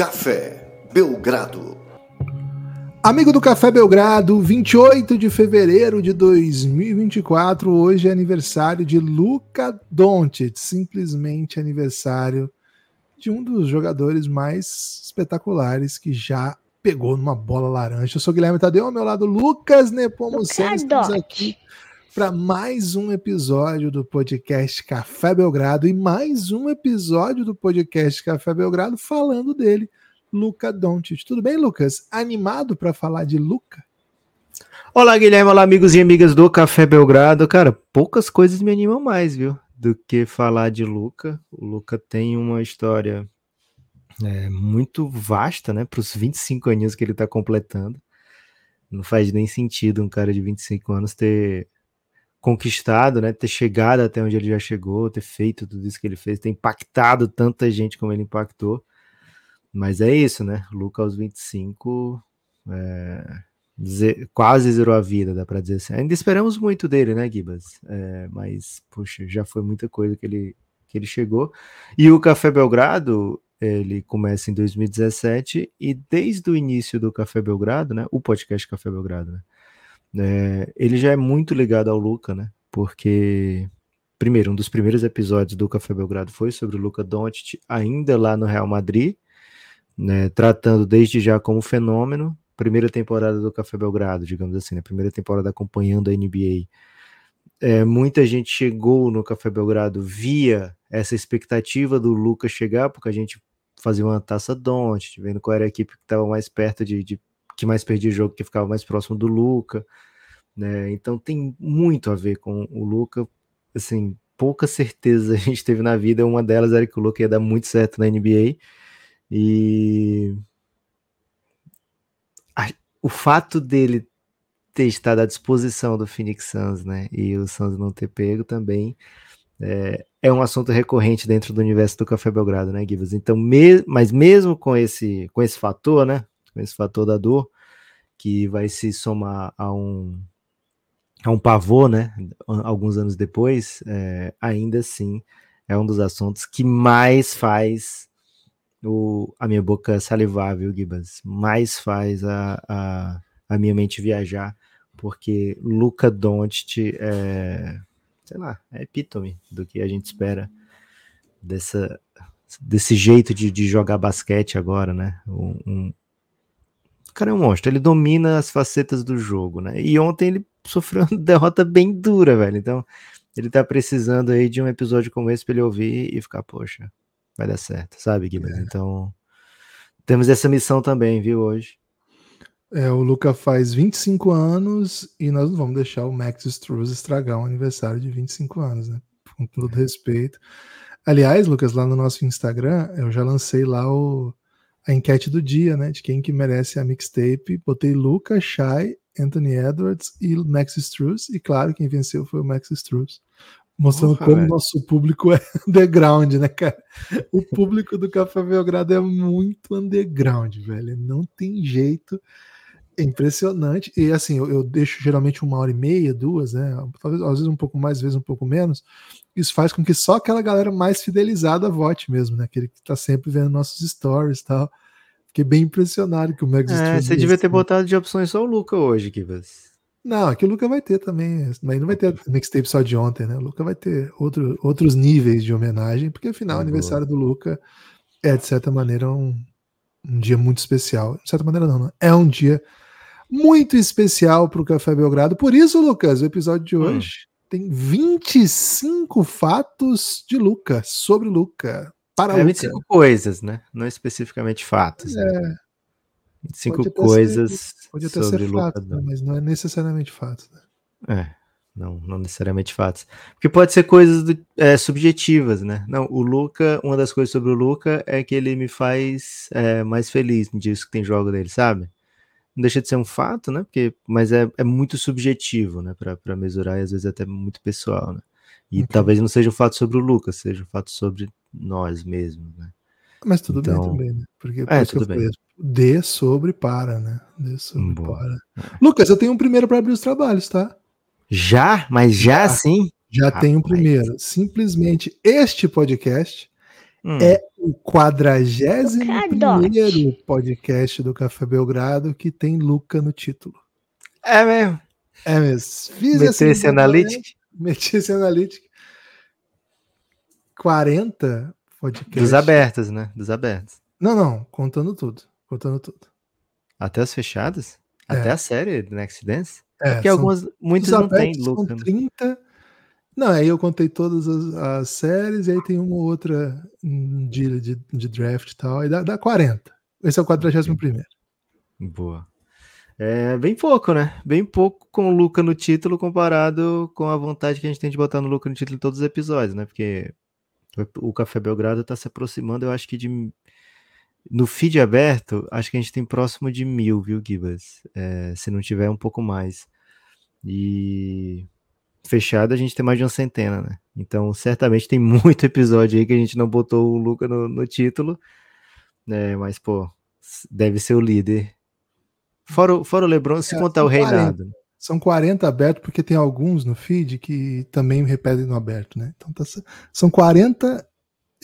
Café Belgrado. Amigo do Café Belgrado, 28 de fevereiro de 2024, hoje é aniversário de Luca Doncic, simplesmente aniversário de um dos jogadores mais espetaculares que já pegou numa bola laranja. Eu sou Guilherme Tadeu, ao meu lado Lucas Nepomuceno, estamos aqui para mais um episódio do podcast Café Belgrado e mais um episódio do podcast Café Belgrado falando dele, Luca Doncic. Tudo bem, Lucas? Animado para falar de Luca? Olá, Guilherme. Olá, amigos e amigas do Café Belgrado. Cara, poucas coisas me animam mais, viu? Do que falar de Luca. O Luca tem uma história é, muito vasta, né? Para os 25 anos que ele está completando. Não faz nem sentido um cara de 25 anos ter conquistado, né? Ter chegado até onde ele já chegou, ter feito tudo isso que ele fez, ter impactado tanta gente como ele impactou. Mas é isso, né? Luca aos 25 é, quase zerou a vida, dá para dizer assim. Ainda esperamos muito dele, né, Gibas? É, mas, puxa, já foi muita coisa que ele, que ele chegou. E o Café Belgrado, ele começa em 2017 e desde o início do Café Belgrado, né? O podcast Café Belgrado, né? É, ele já é muito ligado ao Luca, né? Porque, primeiro, um dos primeiros episódios do Café Belgrado foi sobre o Luca Doncic, ainda lá no Real Madrid, né? Tratando desde já como fenômeno. Primeira temporada do Café Belgrado, digamos assim, né? Primeira temporada acompanhando a NBA. É, muita gente chegou no Café Belgrado via essa expectativa do Luca chegar, porque a gente fazia uma taça Doncic, vendo qual era a equipe que estava mais perto de, de que mais perdia jogo, que ficava mais próximo do Luca, né? Então tem muito a ver com o Luca, assim, pouca certeza a gente teve na vida, uma delas era que o Luca ia dar muito certo na NBA, e o fato dele ter estado à disposição do Phoenix Suns, né, e o Suns não ter pego também, é, é, um assunto recorrente dentro do universo do Café Belgrado, né, Givas? Então, me, mas mesmo com esse, com esse fator, né, com esse fator da dor, que vai se somar a um, a um pavor, né? Alguns anos depois, é, ainda assim é um dos assuntos que mais faz o, a minha boca salivar, viu, Gibas? Mais faz a, a, a minha mente viajar, porque Luca Doncic é, sei lá, é epítome do que a gente espera dessa, desse jeito de, de jogar basquete agora, né? Um, o cara é um monstro, ele domina as facetas do jogo, né? E ontem ele sofreu uma derrota bem dura, velho. Então, ele tá precisando aí de um episódio como esse pra ele ouvir e ficar, poxa, vai dar certo, sabe, Guilherme? É. Então, temos essa missão também, viu, hoje. É, o Luca faz 25 anos e nós não vamos deixar o Max Struz estragar um aniversário de 25 anos, né? Com todo respeito. Aliás, Lucas, lá no nosso Instagram, eu já lancei lá o, a enquete do dia, né? De quem que merece a mixtape. Botei Luca, Shai, Anthony Edwards e Max Struz. E claro, quem venceu foi o Max Struz. Mostrando como velho. nosso público é underground, né, cara? O público do Café Belgrado é muito underground, velho. Não tem jeito. É impressionante. E assim, eu, eu, deixo geralmente uma hora e meia, duas, né? Talvez, às vezes um pouco mais, às vezes um pouco menos. Isso faz com que só aquela galera mais fidelizada vote mesmo, né? Aquele que tá sempre vendo nossos stories e tal. Fiquei bem impressionado que o Max é, Você devia ter botado de opções só o Luca hoje, Kivas. Não, aqui o Luca vai ter também. Mas não vai ter mixtape só de ontem, né? O Luca vai ter outro, outros níveis de homenagem, porque afinal o aniversário do Luca é, de certa maneira, um, um dia muito especial. De certa maneira, não, não. É um dia muito especial para o Café Belgrado. Por isso, Lucas, o episódio de hum. hoje hum. tem 25 fatos de Luca, sobre Luca. Para é, Luca. 25 coisas, né? Não especificamente fatos. Né? É. Né? 25 pode coisas ser, pode até sobre ser fato, né? mas não é necessariamente fato. Né? É. Não, não necessariamente fatos. Porque pode ser coisas do, é, subjetivas, né? Não, o Luca, uma das coisas sobre o Luca é que ele me faz é, mais feliz no dia que tem jogo dele, sabe? não deixa de ser um fato, né? Porque, mas é, é muito subjetivo, né? Para mesurar e às vezes até muito pessoal, né? E okay. talvez não seja um fato sobre o Lucas, seja um fato sobre nós mesmos, né? Mas tudo então, bem também, né? Porque é, tudo bem. Dê sobre para, né? Dê sobre Boa. para. É. Lucas, eu tenho um primeiro para abrir os trabalhos, tá? Já? Mas já, já sim? Já ah, tenho um primeiro. Simplesmente este podcast Hum. É o 41 podcast do Café Belgrado que tem Luca no título. É mesmo? É mesmo. Fiz Meteu esse analytics? Meti esse analytics. 40 podcasts. Dos abertos, né? Dos abertos. Não, não, contando tudo. Contando tudo. Até as fechadas? É. Até a série do Next Dance? É, porque algumas, muitos não tem Luca. São 30. Né? Não, aí eu contei todas as, as, séries, e aí tem uma ou outra de, de, de draft e tal, aí dá, dá 40. Esse é o 41 primeiro. Boa. É bem pouco, né? Bem pouco com o Luca no título comparado com a vontade que a gente tem de botar no Luca no título em todos os episódios, né? Porque o Café Belgrado tá se aproximando, eu acho que de. No feed aberto, acho que a gente tem próximo de mil, viu, Gibas? É, se não tiver um pouco mais. E fechado a gente tem mais de uma centena, né? Então, certamente tem muito episódio aí que a gente não botou o Luca no, no título, né? Mas, pô, deve ser o líder Fora, o, fora o Lebron, se é, contar o reinado. 40, são 40 abertos, porque tem alguns no feed que também repetem no aberto, né? Então tá, são 40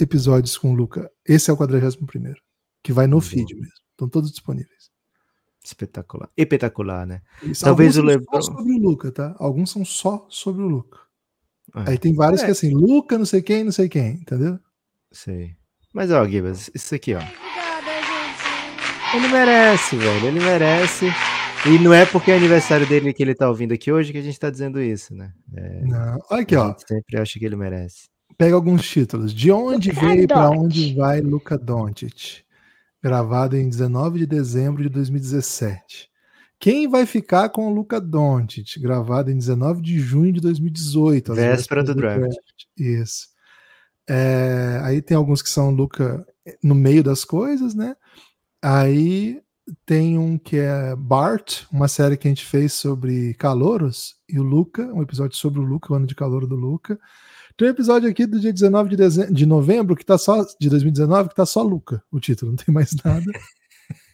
episódios com o Luca. Esse é o 41 que vai no feed mesmo. Estão todos disponíveis. Espetacular. Espetacular, né? Isso, Talvez o Lebron. Só sobre o Luca, tá? Alguns são só sobre o Luca. É. Aí tem vários é. que assim, Luca, não sei quem, não sei quem, entendeu? Sei. Mas ó, Gibas, isso aqui, ó. Ele merece, velho. Ele merece. E não é porque é aniversário dele que ele tá ouvindo aqui hoje que a gente tá dizendo isso, né? É, não. Olha aqui, ó. Sempre acha que ele merece. Pega alguns títulos. De onde veio e para onde vai Luca Doncic? Gravado em 19 de dezembro de 2017. Quem vai ficar com o Luca Doncic? Gravado em 19 de junho de 2018. Véspera do draft. draft. Isso. É, aí tem alguns que são Luca no meio das coisas, né? Aí tem um que é Bart, uma série que a gente fez sobre calouros, e o Luca, um episódio sobre o Luca, o ano de calor do Luca. Tem um episódio aqui do dia 19 de, dezembro, de novembro, que tá só, de 2019, que tá só Luca, o título, não tem mais nada.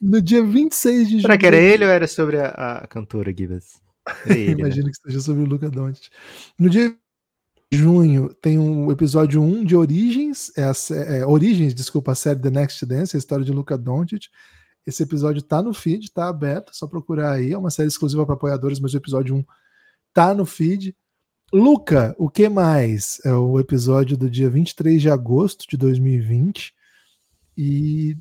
No dia 26 de junho. Será que era ele ou era sobre a, a cantora Gibbs? Imagino né? que seja sobre o Luca Doncic. No dia junho tem um episódio 1 de Origens, é, a, é, Origens, desculpa, a série The Next Dance, a história de Luca Doncic. Esse episódio tá no feed, tá aberto, é só procurar aí. É uma série exclusiva para apoiadores, mas o episódio 1 tá no feed. Luca, o que mais? É o episódio do dia 23 de agosto de 2020. E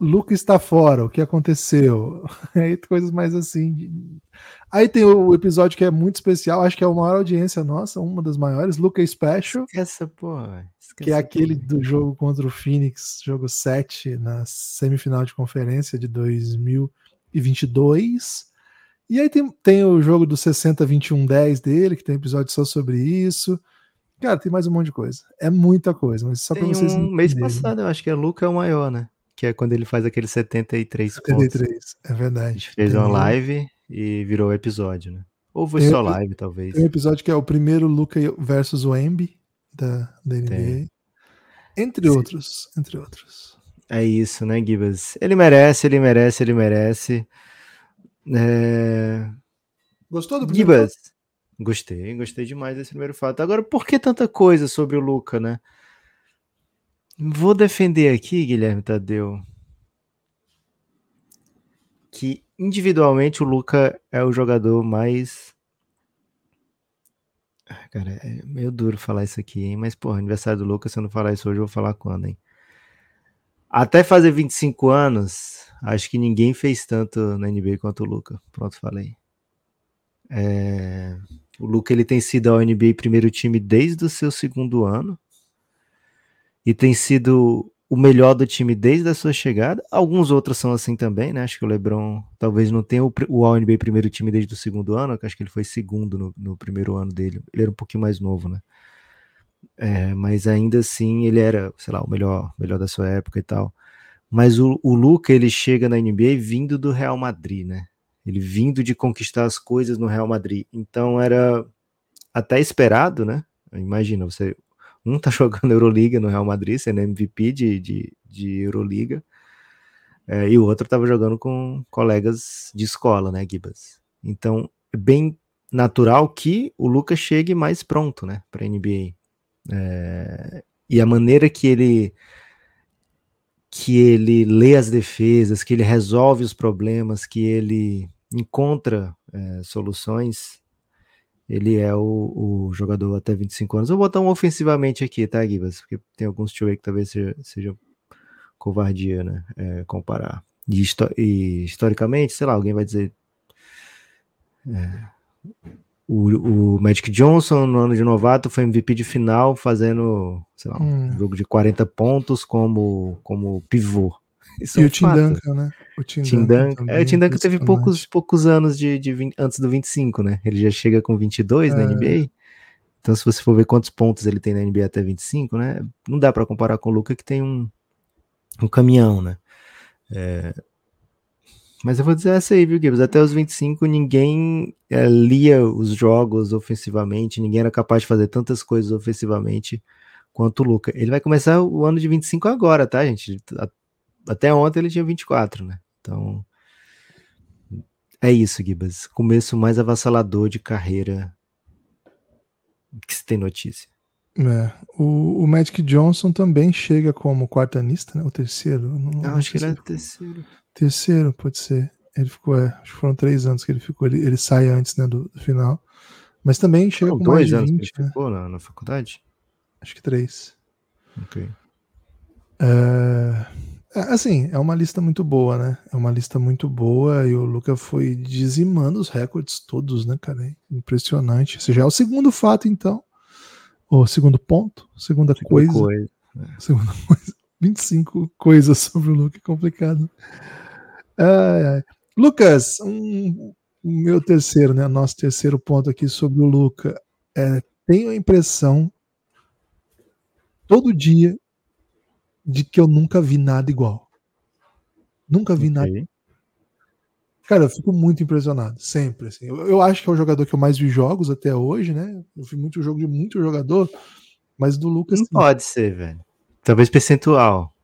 Luca está fora, o que aconteceu? Aí coisas mais assim. Aí tem o episódio que é muito especial, acho que é a maior audiência nossa, uma das maiores, Luca Special. Esqueça, porra. Esqueça, que é aquele do jogo contra o Phoenix, jogo 7, na semifinal de conferência de 2022. E aí tem, tem o jogo do 60-21-10 dele, que tem episódio só sobre isso. Cara, tem mais um monte de coisa. É muita coisa, mas só para vocês. Um mês passado, eu acho que a Luca é o maior, né? Que é quando ele faz aquele 73 73, pontos. é verdade. A gente fez uma live e virou episódio, né? Ou foi tem, só live, talvez. Tem um episódio que é o primeiro Luca versus o Embi da, da NBA. Tem. Entre Sim. outros, entre outros. É isso, né, Gibas? Ele merece, ele merece, ele merece. É... Gostou do primeiro Gibas? Gostei, gostei demais desse primeiro fato. Agora, por que tanta coisa sobre o Luca, né? Vou defender aqui, Guilherme Tadeu, que individualmente o Luca é o jogador mais. Cara, é meio duro falar isso aqui, hein? Mas, porra, aniversário do Lucas, se eu não falar isso hoje, eu vou falar quando, hein? Até fazer 25 anos, acho que ninguém fez tanto na NBA quanto o Luca. Pronto, falei. É... O Luca ele tem sido ao NBA primeiro time desde o seu segundo ano e tem sido o melhor do time desde a sua chegada. Alguns outros são assim também, né? Acho que o LeBron talvez não tenha o, o All-NBA primeiro time desde o segundo ano, acho que ele foi segundo no, no, primeiro ano dele. Ele era um pouquinho mais novo, né? É, mas ainda assim ele era, sei lá, o melhor, melhor da sua época e tal. Mas o, o Luca, ele chega na NBA vindo do Real Madrid, né? Ele vindo de conquistar as coisas no Real Madrid. Então era até esperado, né? Imagina, você um tá jogando Euroliga no Real Madrid, sendo MVP de, de, de Euroliga, é, e o outro tava jogando com colegas de escola, né, Gibas? Então, é bem natural que o Lucas chegue mais pronto, né, para NBA. É, e a maneira que ele que ele lê as defesas, que ele resolve os problemas, que ele encontra é, soluções, ele é o, o, jogador até 25 anos. Eu vou botar um ofensivamente aqui, tá, Gibas? Porque tem alguns tio aí que talvez seja, seja covardia, né? É, comparar. E, e, historicamente, sei lá, alguém vai dizer. É, o, o, Magic Johnson, no ano de novato, foi MVP de final, fazendo, sei lá, hum. um jogo de 40 pontos como, como pivô. Isso e é um o Tim Duncan, né? O Tim, Tim Duncan. É, o Tim Duncan teve poucos, poucos anos de, de 20, antes do 25, né? Ele já chega com 22 é. na NBA. Então, se você for ver quantos pontos ele tem na NBA até 25, né? Não dá para comparar com o Luca, que tem um, um caminhão, né? É... Mas eu vou dizer essa aí, viu, Gibbs? Até os 25 ninguém é, lia os jogos ofensivamente, ninguém era capaz de fazer tantas coisas ofensivamente quanto o Luca. Ele vai começar o ano de 25 agora, tá, gente? Até ontem ele tinha 24, né? Então. É isso, Gibas. Começo mais avassalador de carreira que se tem notícia. É, o, o Magic Johnson também chega como quartanista, né? O terceiro? Não, não acho que ele é terceiro. Terceiro, pode ser. Ele ficou, é, acho que foram três anos que ele ficou. Ele, ele sai antes né, do, do final. Mas também chega com dois de 20, que ele né? ficou na, na, faculdade? Acho que três. Ok. É, assim, é uma lista muito boa, né? É uma lista muito boa e o Luca foi dizimando os recordes todos, né, cara? Impressionante. Esse já é o segundo fato, então. O segundo ponto, segunda, segunda coisa. coisa. É. Segunda coisa. 25 coisas sobre o Luca, complicado. Ai, ai. Lucas, um, o meu terceiro, né? Nosso terceiro ponto aqui sobre o Luca. É, tenho a impressão, todo dia, de que eu nunca vi nada igual. Nunca vi okay. nada. Cara, eu fico muito impressionado, sempre. Assim. Eu, eu, acho que é o jogador que eu mais vi jogos até hoje, né? Eu vi muito jogo de muito jogador, mas do Lucas. Não pode ser, velho. Talvez percentual.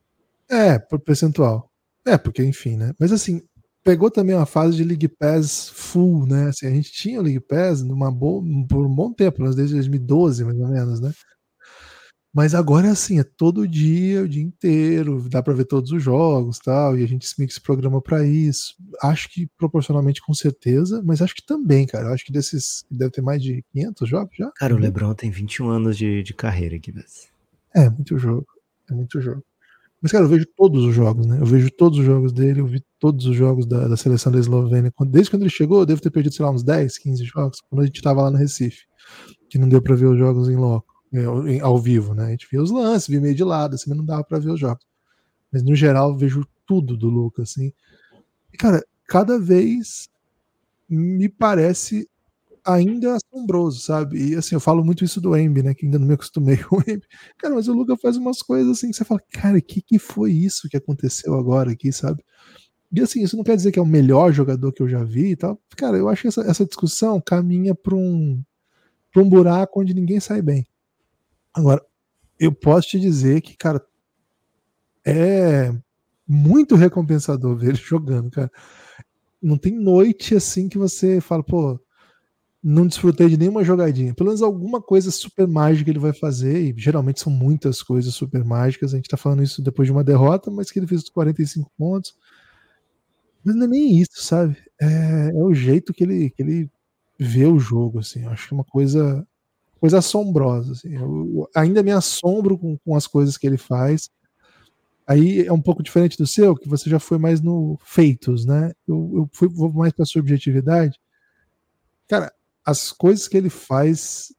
É, por percentual. É, porque enfim, né? Mas assim, pegou também uma fase de League Pass full, né? Assim, a gente tinha o League Pass numa boa, por um bom tempo, desde 2012, mais ou menos, né? Mas agora é assim, é todo dia, o dia inteiro, dá para ver todos os jogos tal, e a gente meio que se programa para isso. Acho que proporcionalmente com certeza, mas acho que também, cara. Acho que desses deve ter mais de 500 jogos já. Cara, o LeBron tem 21 anos de, de carreira aqui, mas... É, muito jogo. É muito jogo. Mas, cara, eu vejo todos os jogos, né? Eu vejo todos os jogos dele, eu vi todos os jogos da, da seleção da Eslovênia. Desde quando ele chegou, eu devo ter perdido, sei lá, uns 10, 15 jogos, quando a gente tava lá no Recife. Que não deu para ver os jogos em loco. É, ao vivo, né? A gente via os lances, via meio de lado, assim, mas não dava para ver os jogos. Mas no geral, vejo tudo do Lucas, assim. E, cara, cada vez me parece ainda assombroso, sabe? E assim, eu falo muito isso do Embi, né? Que ainda não me acostumei com o Embi. Cara, mas o Lucas faz umas coisas assim que você fala, cara, o que, que foi isso que aconteceu agora aqui, sabe? E assim, isso não quer dizer que é o melhor jogador que eu já vi e tal. Cara, eu acho que essa, essa discussão caminha para um, pra um buraco onde ninguém sai bem. Agora, eu posso te dizer que, cara, é muito recompensador ver ele jogando, cara. Não tem noite assim que você fala, pô, não desfrutei de nenhuma jogadinha. Pelo menos alguma coisa super mágica ele vai fazer, e geralmente são muitas coisas super mágicas. A gente tá falando isso depois de uma derrota, mas que ele fez os 45 pontos. Mas não é nem isso, sabe? É, é o jeito que ele, que ele vê o jogo, assim. Eu acho que é uma coisa coisa assombrosa. Assim. Eu, ainda me assombro com, com as coisas que ele faz. Aí é um pouco diferente do seu, que você já foi mais no feitos, né? Eu, eu fui, vou mais para subjetividade. Cara, as coisas que ele faz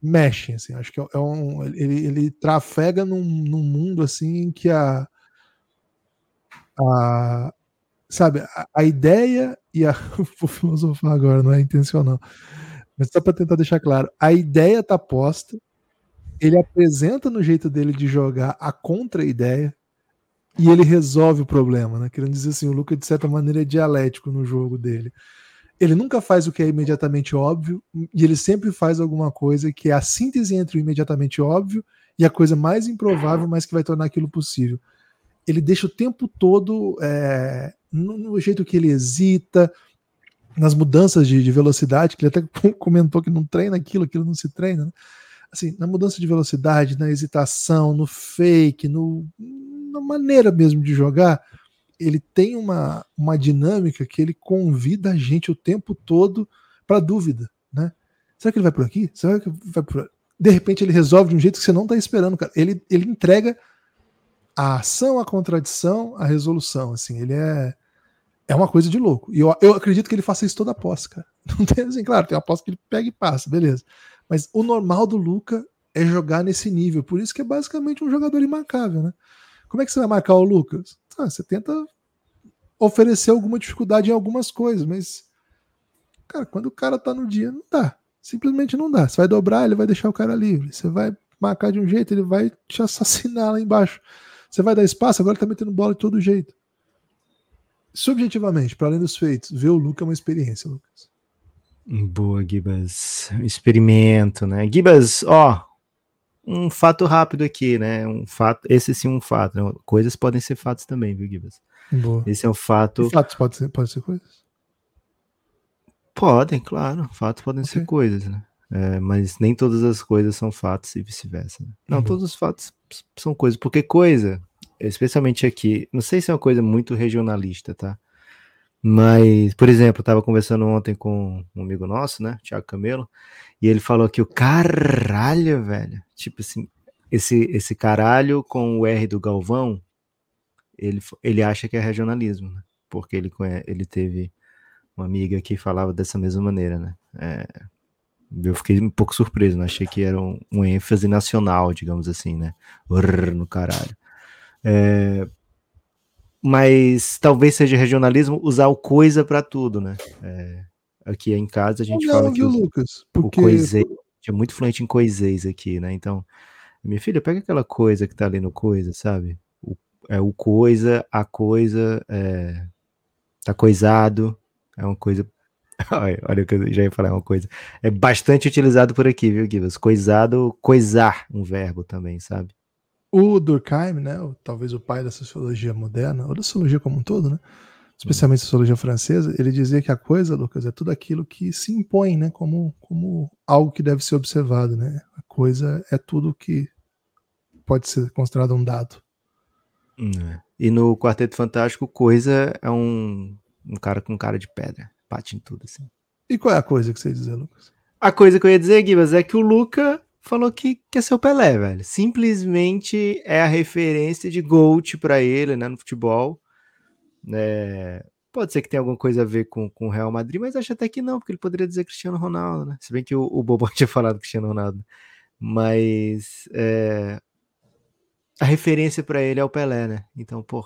mexem, assim. Acho que é, é um, ele, ele trafega num, num mundo assim que a, a sabe, a, a ideia e a vou filosofar agora, não é intencional mas só para tentar deixar claro, a ideia está posta, ele apresenta no jeito dele de jogar a contra-ideia e ele resolve o problema, né? Querendo dizer assim, o Luca de certa maneira é dialético no jogo dele. Ele nunca faz o que é imediatamente óbvio e ele sempre faz alguma coisa que é a síntese entre o imediatamente óbvio e a coisa mais improvável, mas que vai tornar aquilo possível. Ele deixa o tempo todo é, no, no jeito que ele hesita, nas mudanças de, de, velocidade, que ele até comentou que não treina aquilo, aquilo não se treina. Né? assim, na mudança de velocidade, na hesitação, no fake, no, na maneira mesmo de jogar, ele tem uma, uma dinâmica que ele convida a gente o tempo todo para dúvida, né? Será que ele vai por aqui? Será que vai por De repente ele resolve de um jeito que você não está esperando, cara. Ele, ele entrega a ação, a contradição, a resolução, assim, ele é é uma coisa de louco. E eu, eu acredito que ele faça isso toda a posse, cara. Não tem assim, claro, tem uma posse que ele pega e passa, beleza. Mas o normal do Luca é jogar nesse nível. Por isso que é basicamente um jogador imarcável, né? Como é que você vai marcar o Lucas? Ah, você tenta oferecer alguma dificuldade em algumas coisas, mas cara, quando o cara tá no dia, não dá. Simplesmente não dá. Você vai dobrar, ele vai deixar o cara livre. Você vai marcar de um jeito, ele vai te assassinar lá embaixo. Você vai dar espaço, agora ele tá metendo bola de todo jeito. Subjetivamente, para além dos feitos, ver o Lucas é uma experiência, Lucas. Boa, Gibas. Experimento, né? Gibas, ó, um fato rápido aqui, né? Um fato, esse sim um fato. Né? Coisas podem ser fatos também, viu, Gibas? Boa. Esse é um fato. E fatos podem ser, pode ser coisas? Podem, claro. Fatos podem okay. ser coisas, né? É, mas nem todas as coisas são fatos e vice-versa. Né? Não, uhum. todos os fatos são coisas, porque coisa, especialmente aqui, não sei se é uma coisa muito regionalista, tá? Mas, por exemplo, eu tava conversando ontem com um amigo nosso, né, Thiago Camelo, e ele falou que o caralho, velho, tipo assim, esse, esse caralho com o R do Galvão, ele, ele acha que é regionalismo, né? Porque ele, ele teve uma amiga que falava dessa mesma maneira, né? É, eu fiquei um pouco surpreso, né? achei que era um, um ênfase nacional, digamos assim, né? Urr, no caralho. É, mas talvez seja regionalismo usar o coisa para tudo, né? É, aqui em casa a gente não, fala que o, Lucas, porque... o coisei, é muito fluente em coiseis aqui, né? Então, minha filha, pega aquela coisa que tá ali no coisa, sabe? O, é o coisa, a coisa, é, tá coisado, é uma coisa. olha, olha o que eu já ia falar, é uma coisa. É bastante utilizado por aqui, viu, Givas? Coisado, coisar, um verbo também, sabe? O Durkheim, né, talvez o pai da sociologia moderna, ou da sociologia como um todo, né, especialmente a sociologia francesa, ele dizia que a coisa, Lucas, é tudo aquilo que se impõe, né, como, como algo que deve ser observado, né? A coisa é tudo que pode ser considerado um dado. É. E no Quarteto Fantástico, coisa é um, um cara com cara de pedra, bate em tudo assim. E qual é a coisa que você ia dizer, Lucas? A coisa que eu ia dizer, Gibas, é que o Luca falou que quer ser o Pelé, velho. Simplesmente é a referência de GOAT para ele, né, no futebol. É, pode ser que tenha alguma coisa a ver com o Real Madrid, mas acho até que não, porque ele poderia dizer Cristiano Ronaldo, né? Se bem que o, o Bobo tinha falado Cristiano Ronaldo. Mas é, a referência para ele é o Pelé, né? Então, pô,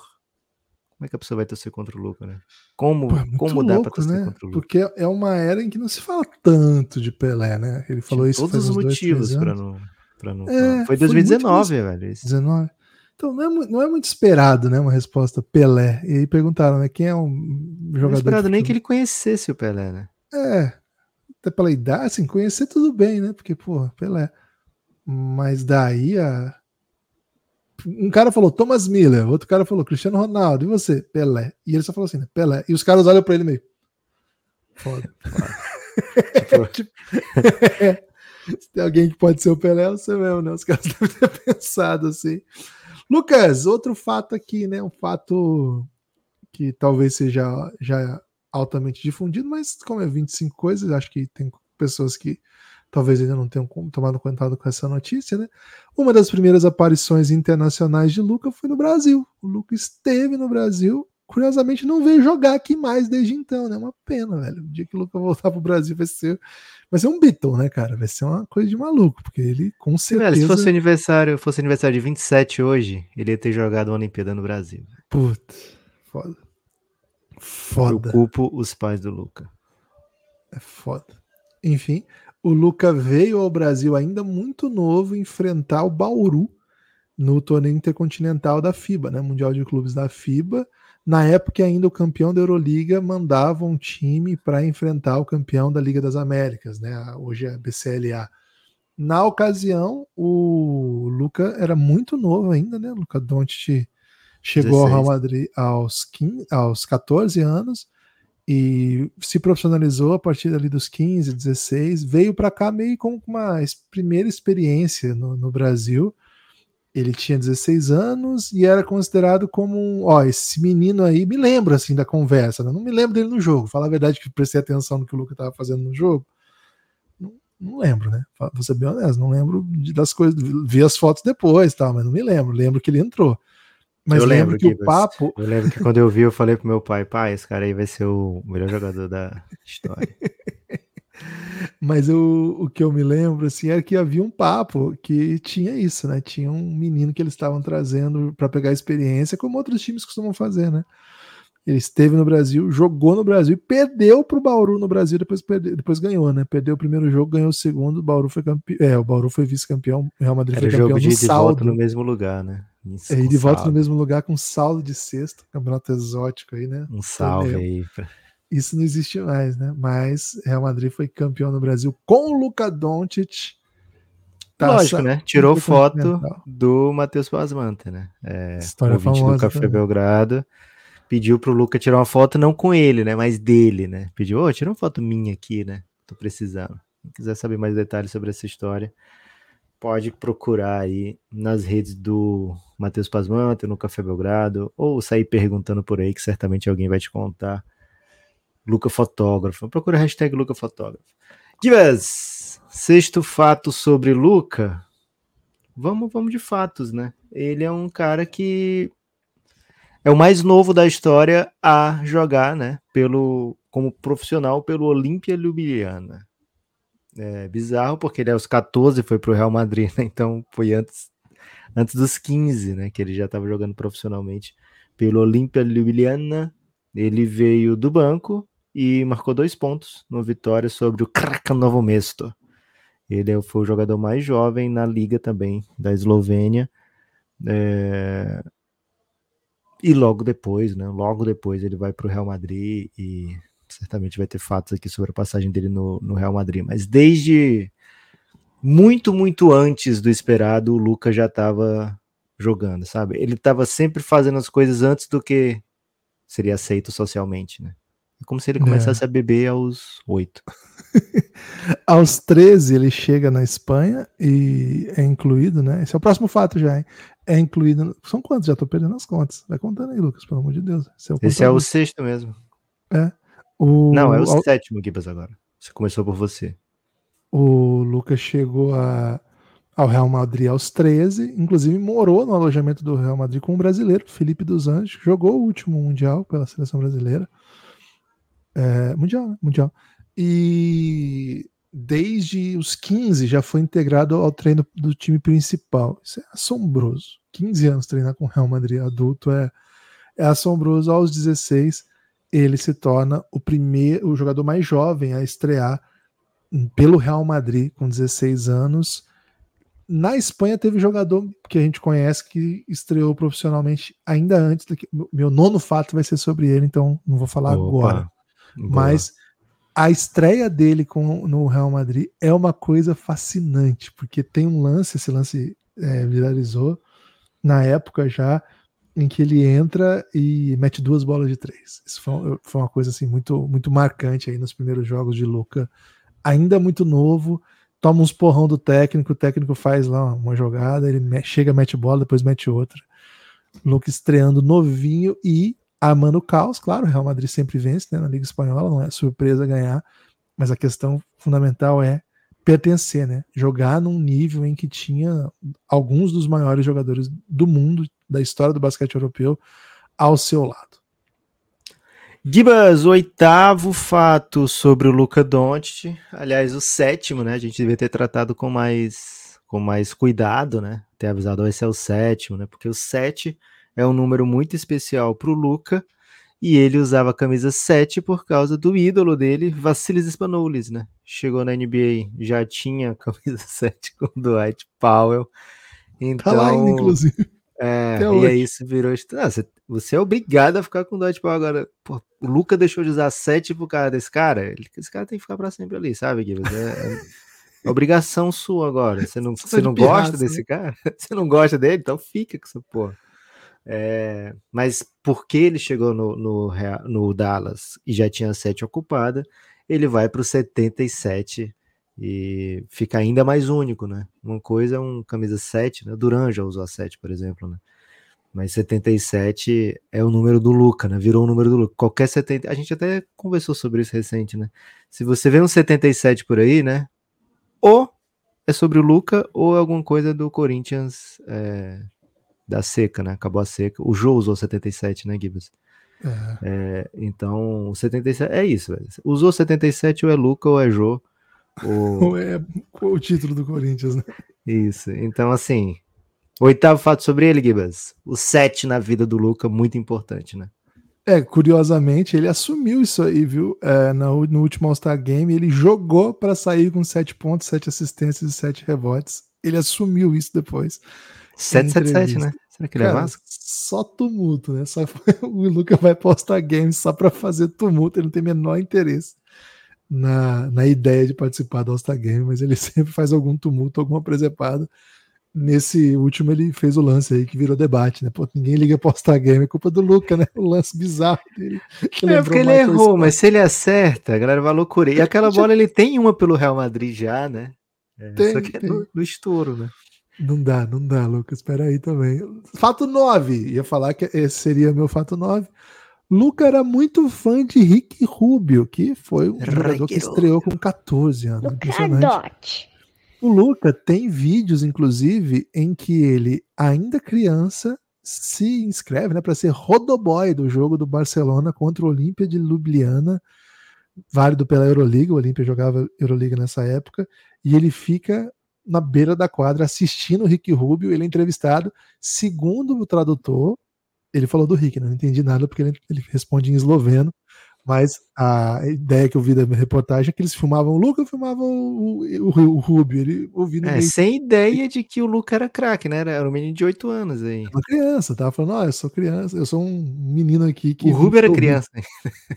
como é que a pessoa vai torcer contra o Luca, né? Como, Pô, é como dá para torcer né? contra o Luca? Porque é uma era em que não se fala tanto de Pelé, né? Ele falou Tinha isso todos os motivos para não, pra não é, Foi 2019, foi velho. Isso. 19. Então não é, não é muito esperado, né? Uma resposta Pelé. E aí perguntaram, né? Quem é um jogador. Não é esperado nem que ele conhecesse o Pelé, né? É. Até pela idade, assim, conhecer tudo bem, né? Porque, pô, Pelé. Mas daí a um cara falou Thomas Miller, outro cara falou Cristiano Ronaldo, e você? Pelé. E ele só falou assim, né? Pelé. E os caras olham pra ele meio. Foda. tipo, se tem alguém que pode ser o Pelé, é você mesmo, né? Os caras devem ter pensado assim. Lucas, outro fato aqui, né? Um fato que talvez seja já altamente difundido, mas como é 25 coisas, acho que tem pessoas que talvez ainda não tenham tomado contato com essa notícia, né? Uma das primeiras aparições internacionais de Luca foi no Brasil. O Luca esteve no Brasil, curiosamente não veio jogar aqui mais desde então, né? Uma pena, velho. O dia que o Luca voltar pro Brasil vai ser, vai ser um Beatle, né, cara? Vai ser uma coisa de maluco, porque ele com certeza. Velho, se fosse aniversário, fosse aniversário de 27 hoje, ele ia ter jogado uma Olimpíada no Brasil. Putz, foda. Foda. Eu culpo os pais do Luca. É foda. Enfim, o Luca veio ao Brasil ainda muito novo enfrentar o Bauru no torneio intercontinental da FIBA, né, Mundial de Clubes da FIBA. Na época ainda o campeão da Euroliga mandava um time para enfrentar o campeão da Liga das Américas, né? Hoje é a BCLA. Na ocasião, o Luca era muito novo ainda, né? O Luca Doncic chegou 16. ao Real Madrid aos, 15, aos 14 anos e se profissionalizou a partir ali dos 15, 16, veio para cá meio com uma primeira experiência no, no, Brasil. Ele tinha 16 anos e era considerado como um, ó, esse menino aí, me lembro assim da conversa, né? não me lembro dele no jogo. Falar a verdade que prestei atenção no que o Luca estava fazendo no jogo. Não, não, lembro, né? Vou ser bem honesto, não lembro das coisas, vi as fotos depois, tal, mas não me lembro. Lembro que ele entrou. Mas eu lembro que, que o papo. Eu lembro que quando eu vi, eu falei pro meu pai, pai, esse cara aí vai ser o melhor jogador da história. Mas eu, o que eu me lembro assim era que havia um papo que tinha isso, né? Tinha um menino que eles estavam trazendo para pegar experiência, como outros times costumam fazer, né? Ele esteve no Brasil, jogou no Brasil e perdeu para o Bauru no Brasil, depois, perdeu, depois ganhou, né? Perdeu o primeiro jogo, ganhou o segundo, o Bauru foi campeão. É, o Bauru foi vice-campeão, o Real Madrid Era foi campeão jogo de, de no mesmo lugar, né? Isso, é, de volta no mesmo lugar com saldo de sexto, campeonato exótico aí, né? Um salve aí. Pra... Isso não existe mais, né? Mas Real Madrid foi campeão no Brasil com o Luka Doncic. Lógico, né? Tirou foto do Matheus Pasmanta, né? É, História famosa. do Café também. Belgrado pediu pro Luca tirar uma foto, não com ele, né? Mas dele, né? Pediu, ô, oh, tira uma foto minha aqui, né? Tô precisando. Quem quiser saber mais detalhes sobre essa história, pode procurar aí nas redes do Matheus Pasmanto, no Café Belgrado, ou sair perguntando por aí, que certamente alguém vai te contar. Luca Fotógrafo. Procura a hashtag Luca Fotógrafo. Divas, sexto fato sobre Luca. Vamos, vamos de fatos, né? Ele é um cara que é o mais novo da história a jogar, né, pelo como profissional pelo Olímpia Ljubljana. É bizarro porque ele aos 14 foi para o Real Madrid, né? então foi antes antes dos 15, né, que ele já estava jogando profissionalmente pelo Olímpia Ljubljana. Ele veio do banco e marcou dois pontos no vitória sobre o Kraka Novo Mesto. Ele foi o jogador mais jovem na liga também da Eslovênia. É, e logo depois, né? Logo depois ele vai para o Real Madrid e certamente vai ter fatos aqui sobre a passagem dele no, no Real Madrid. Mas desde muito, muito antes do esperado, o Lucas já estava jogando, sabe? Ele estava sempre fazendo as coisas antes do que seria aceito socialmente, né? É como se ele começasse é. a beber aos oito. aos 13 ele chega na Espanha e é incluído, né? Esse é o próximo fato já, hein? É incluído. São quantos? Já tô perdendo as contas. Vai contando aí, Lucas, pelo amor de Deus. Esse é o, Esse é o sexto mesmo. É. O... Não, é o ao... sétimo, Gibas, agora. Você começou por você. O Lucas chegou a... ao Real Madrid aos 13, inclusive morou no alojamento do Real Madrid com um brasileiro, Felipe dos Anjos, jogou o último Mundial pela seleção brasileira. É, mundial, né? Mundial. E desde os 15 já foi integrado ao treino do time principal. Isso é assombroso. 15 anos treinar com o Real Madrid adulto é, é assombroso. Aos 16 ele se torna o primeiro, o jogador mais jovem a estrear pelo Real Madrid com 16 anos. Na Espanha teve jogador que a gente conhece que estreou profissionalmente ainda antes. Daqui, meu nono fato vai ser sobre ele, então não vou falar Opa. agora. Boa. Mas a estreia dele com, no Real Madrid é uma coisa fascinante, porque tem um lance, esse lance é, viralizou na época já, em que ele entra e mete duas bolas de três. Isso foi, foi uma coisa assim muito, muito marcante aí nos primeiros jogos de Luca. Ainda muito novo, toma uns porrão do técnico, o técnico faz lá uma jogada, ele chega, mete bola, depois mete outra. Luca estreando novinho e amando o caos, claro, o Real Madrid sempre vence né, na Liga Espanhola, não é surpresa ganhar, mas a questão fundamental é pertencer, né? Jogar num nível em que tinha alguns dos maiores jogadores do mundo, da história do basquete europeu, ao seu lado. Gibas, o oitavo fato sobre o Luca Doncic, aliás, o sétimo, né? A gente devia ter tratado com mais, com mais cuidado, né? Ter avisado, esse é o sétimo, né? Porque o sete é um número muito especial para o Luca, e ele usava a camisa 7 por causa do ídolo dele, Vassilis Spanoulis, né? Chegou na NBA, já tinha a camisa 7 com o Dwight Powell. Então, tá lá ainda, então, inclusive. É, e hoje. aí isso virou. Ah, você, você, é obrigado a ficar com o Dwight Powell agora. Pô, o Luca deixou de usar 7 pro cara desse cara. Esse cara tem que ficar para sempre ali, sabe, Guilherme? É, é obrigação sua agora. Você não, você não gosta né? desse cara? Você não gosta dele? Então fica com essa porra. É, mas porque ele chegou no, no, no Dallas e já tinha 7 ocupada, ele vai para o 77 e fica ainda mais único, né? Uma coisa é um camisa 7, né? Duran já usou a 7, por exemplo, né? Mas 77 é o número do Luca, né? Virou o número do Luca. Qualquer 70. A gente até conversou sobre isso recente, né? Se você vê um 77 por aí, né? Ou é sobre o Luca, ou é alguma coisa do Corinthians é, da seca, né? Acabou a seca. O Jô usou 77, né, Gibbs? É. É, então, 77 é isso, velho. Usou 77 ou é Luca ou é Jô. Ou... ou é o título do Corinthians, né? Isso. Então, assim, Oitavo fato sobre ele, Gibas. O 7 na vida do Luca, muito importante, né? É, curiosamente, ele assumiu isso aí, viu? É, no, no último All-Star Game, ele jogou para sair com 7 pontos, 7 assistências e 7 rebotes. Ele assumiu isso depois. 777, né? Será que ele é Cara, é Vasco? Só tumulto, né? Só, o Luca vai postar games só para fazer tumulto, ele não tem menor interesse na, na ideia de participar do All-Star Game, mas ele sempre faz algum tumulto, alguma presepada nesse último ele fez o lance aí que virou debate, né? Pô, ninguém liga para All-Star Game, é culpa do Luca, né? O lance bizarro dele. É porque ele errou, Scott. mas se ele acerta, a galera vai loucura. E aquela bola ele tem uma pelo Real Madrid já, né? É, tem, só que é no, no, estouro, né? Não dá, não dá, Lucas. Espera aí também. Fato 9. Ia falar que esse seria meu fato 9. Luca era muito fã de Rick Rubio, que foi um jogador que estreou com 14 anos. Impressionante. O Luca tem vídeos, inclusive, em que ele, ainda criança, se inscreve né, para ser rodoboy do jogo do Barcelona contra o Olímpia de Ljubljana, válido pela Euroliga. O Olímpia jogava Euroliga nessa época, e ele fica na beira da quadra assistindo o Rick Rubio. Ele é entrevistado, segundo o tradutor. Ele falou do Rick, né? não entendi nada porque ele, ele responde em esloveno. Mas a ideia que eu vi da reportagem é que eles filmavam o Luca, filmavam o, o, o Rubio, ele ouvindo. É, sem ideia de que o Luca era craque, né? Era um menino de 8 anos aí. Uma criança, tava falando, ó, oh, eu sou criança, eu sou um menino aqui que. O Rubio era criança.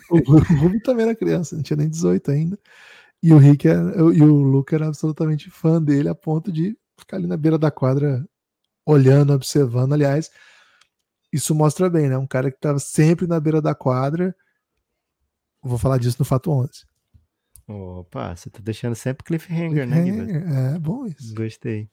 O, o Rubio também era criança, não tinha nem 18 ainda. E o Rick era, e o Luca era absolutamente fã dele, a ponto de ficar ali na beira da quadra, olhando, observando. Aliás, isso mostra bem, né? Um cara que estava sempre na beira da quadra Vou falar disso no Fato 11. Opa, você tá deixando sempre cliffhanger, né, Gibas? É, bom isso. Gostei.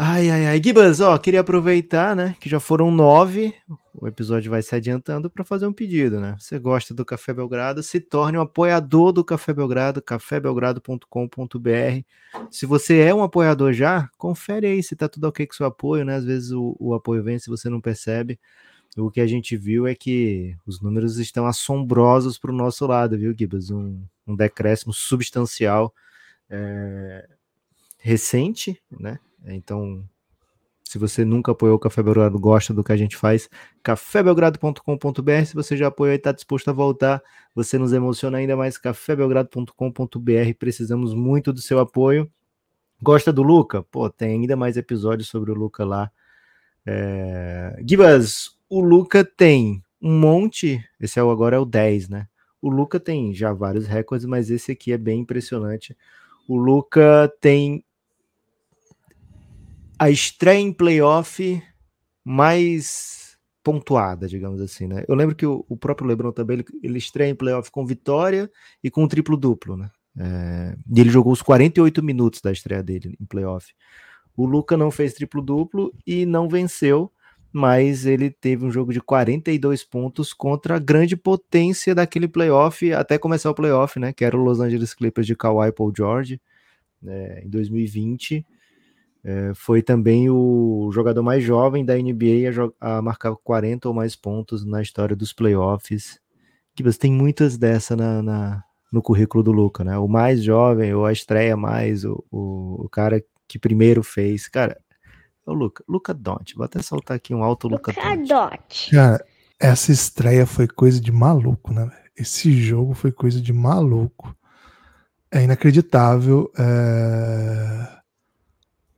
Ai, ai, ai. Gibas, ó, queria aproveitar, né, que já foram nove, o episódio vai se adiantando para fazer um pedido, né? Você gosta do Café Belgrado, se torne um apoiador do Café Belgrado, cafébelgrado.com.br. Se você é um apoiador já, confere aí se tá tudo ok com seu apoio, né? Às vezes o, o apoio vem se você não percebe o que a gente viu é que os números estão assombrosos para o nosso lado, viu, Gibas? Um, um decréscimo substancial é, recente, né? Então, se você nunca apoiou o Café Belgrado, gosta do que a gente faz, cafébelgrado.com.br. Se você já apoiou e está disposto a voltar, você nos emociona ainda mais, cafébelgrado.com.br. Precisamos muito do seu apoio. Gosta do Luca? Pô, tem ainda mais episódios sobre o Luca lá. É... Gibas, o Luca tem um monte, esse é o, agora é o 10, né? O Luca tem já vários recordes, mas esse aqui é bem impressionante. O Luca tem a estreia em playoff mais pontuada, digamos assim, né? Eu lembro que o, o próprio LeBron também ele, ele, estreia em playoff com vitória e com triplo duplo, né? É, e ele jogou os 48 minutos da estreia dele em playoff. O Luca não fez triplo duplo e não venceu, mas ele teve um jogo de 42 pontos contra a grande potência daquele playoff, até começar o playoff, né? Que era o Los Angeles Clippers de Kawhi Paul George, né, em 2020. É, foi também o jogador mais jovem da NBA a, a, marcar 40 ou mais pontos na história dos playoffs. Que você tem muitas dessa na, na, no currículo do Luca, né? O mais jovem, ou a estreia mais, o, o, o cara que primeiro fez. Cara, Ô, Luca, Luca Dont, vou até soltar aqui um alto Luca, Luca Dont. Cara, essa estreia foi coisa de maluco, né? Esse jogo foi coisa de maluco. É inacreditável. É...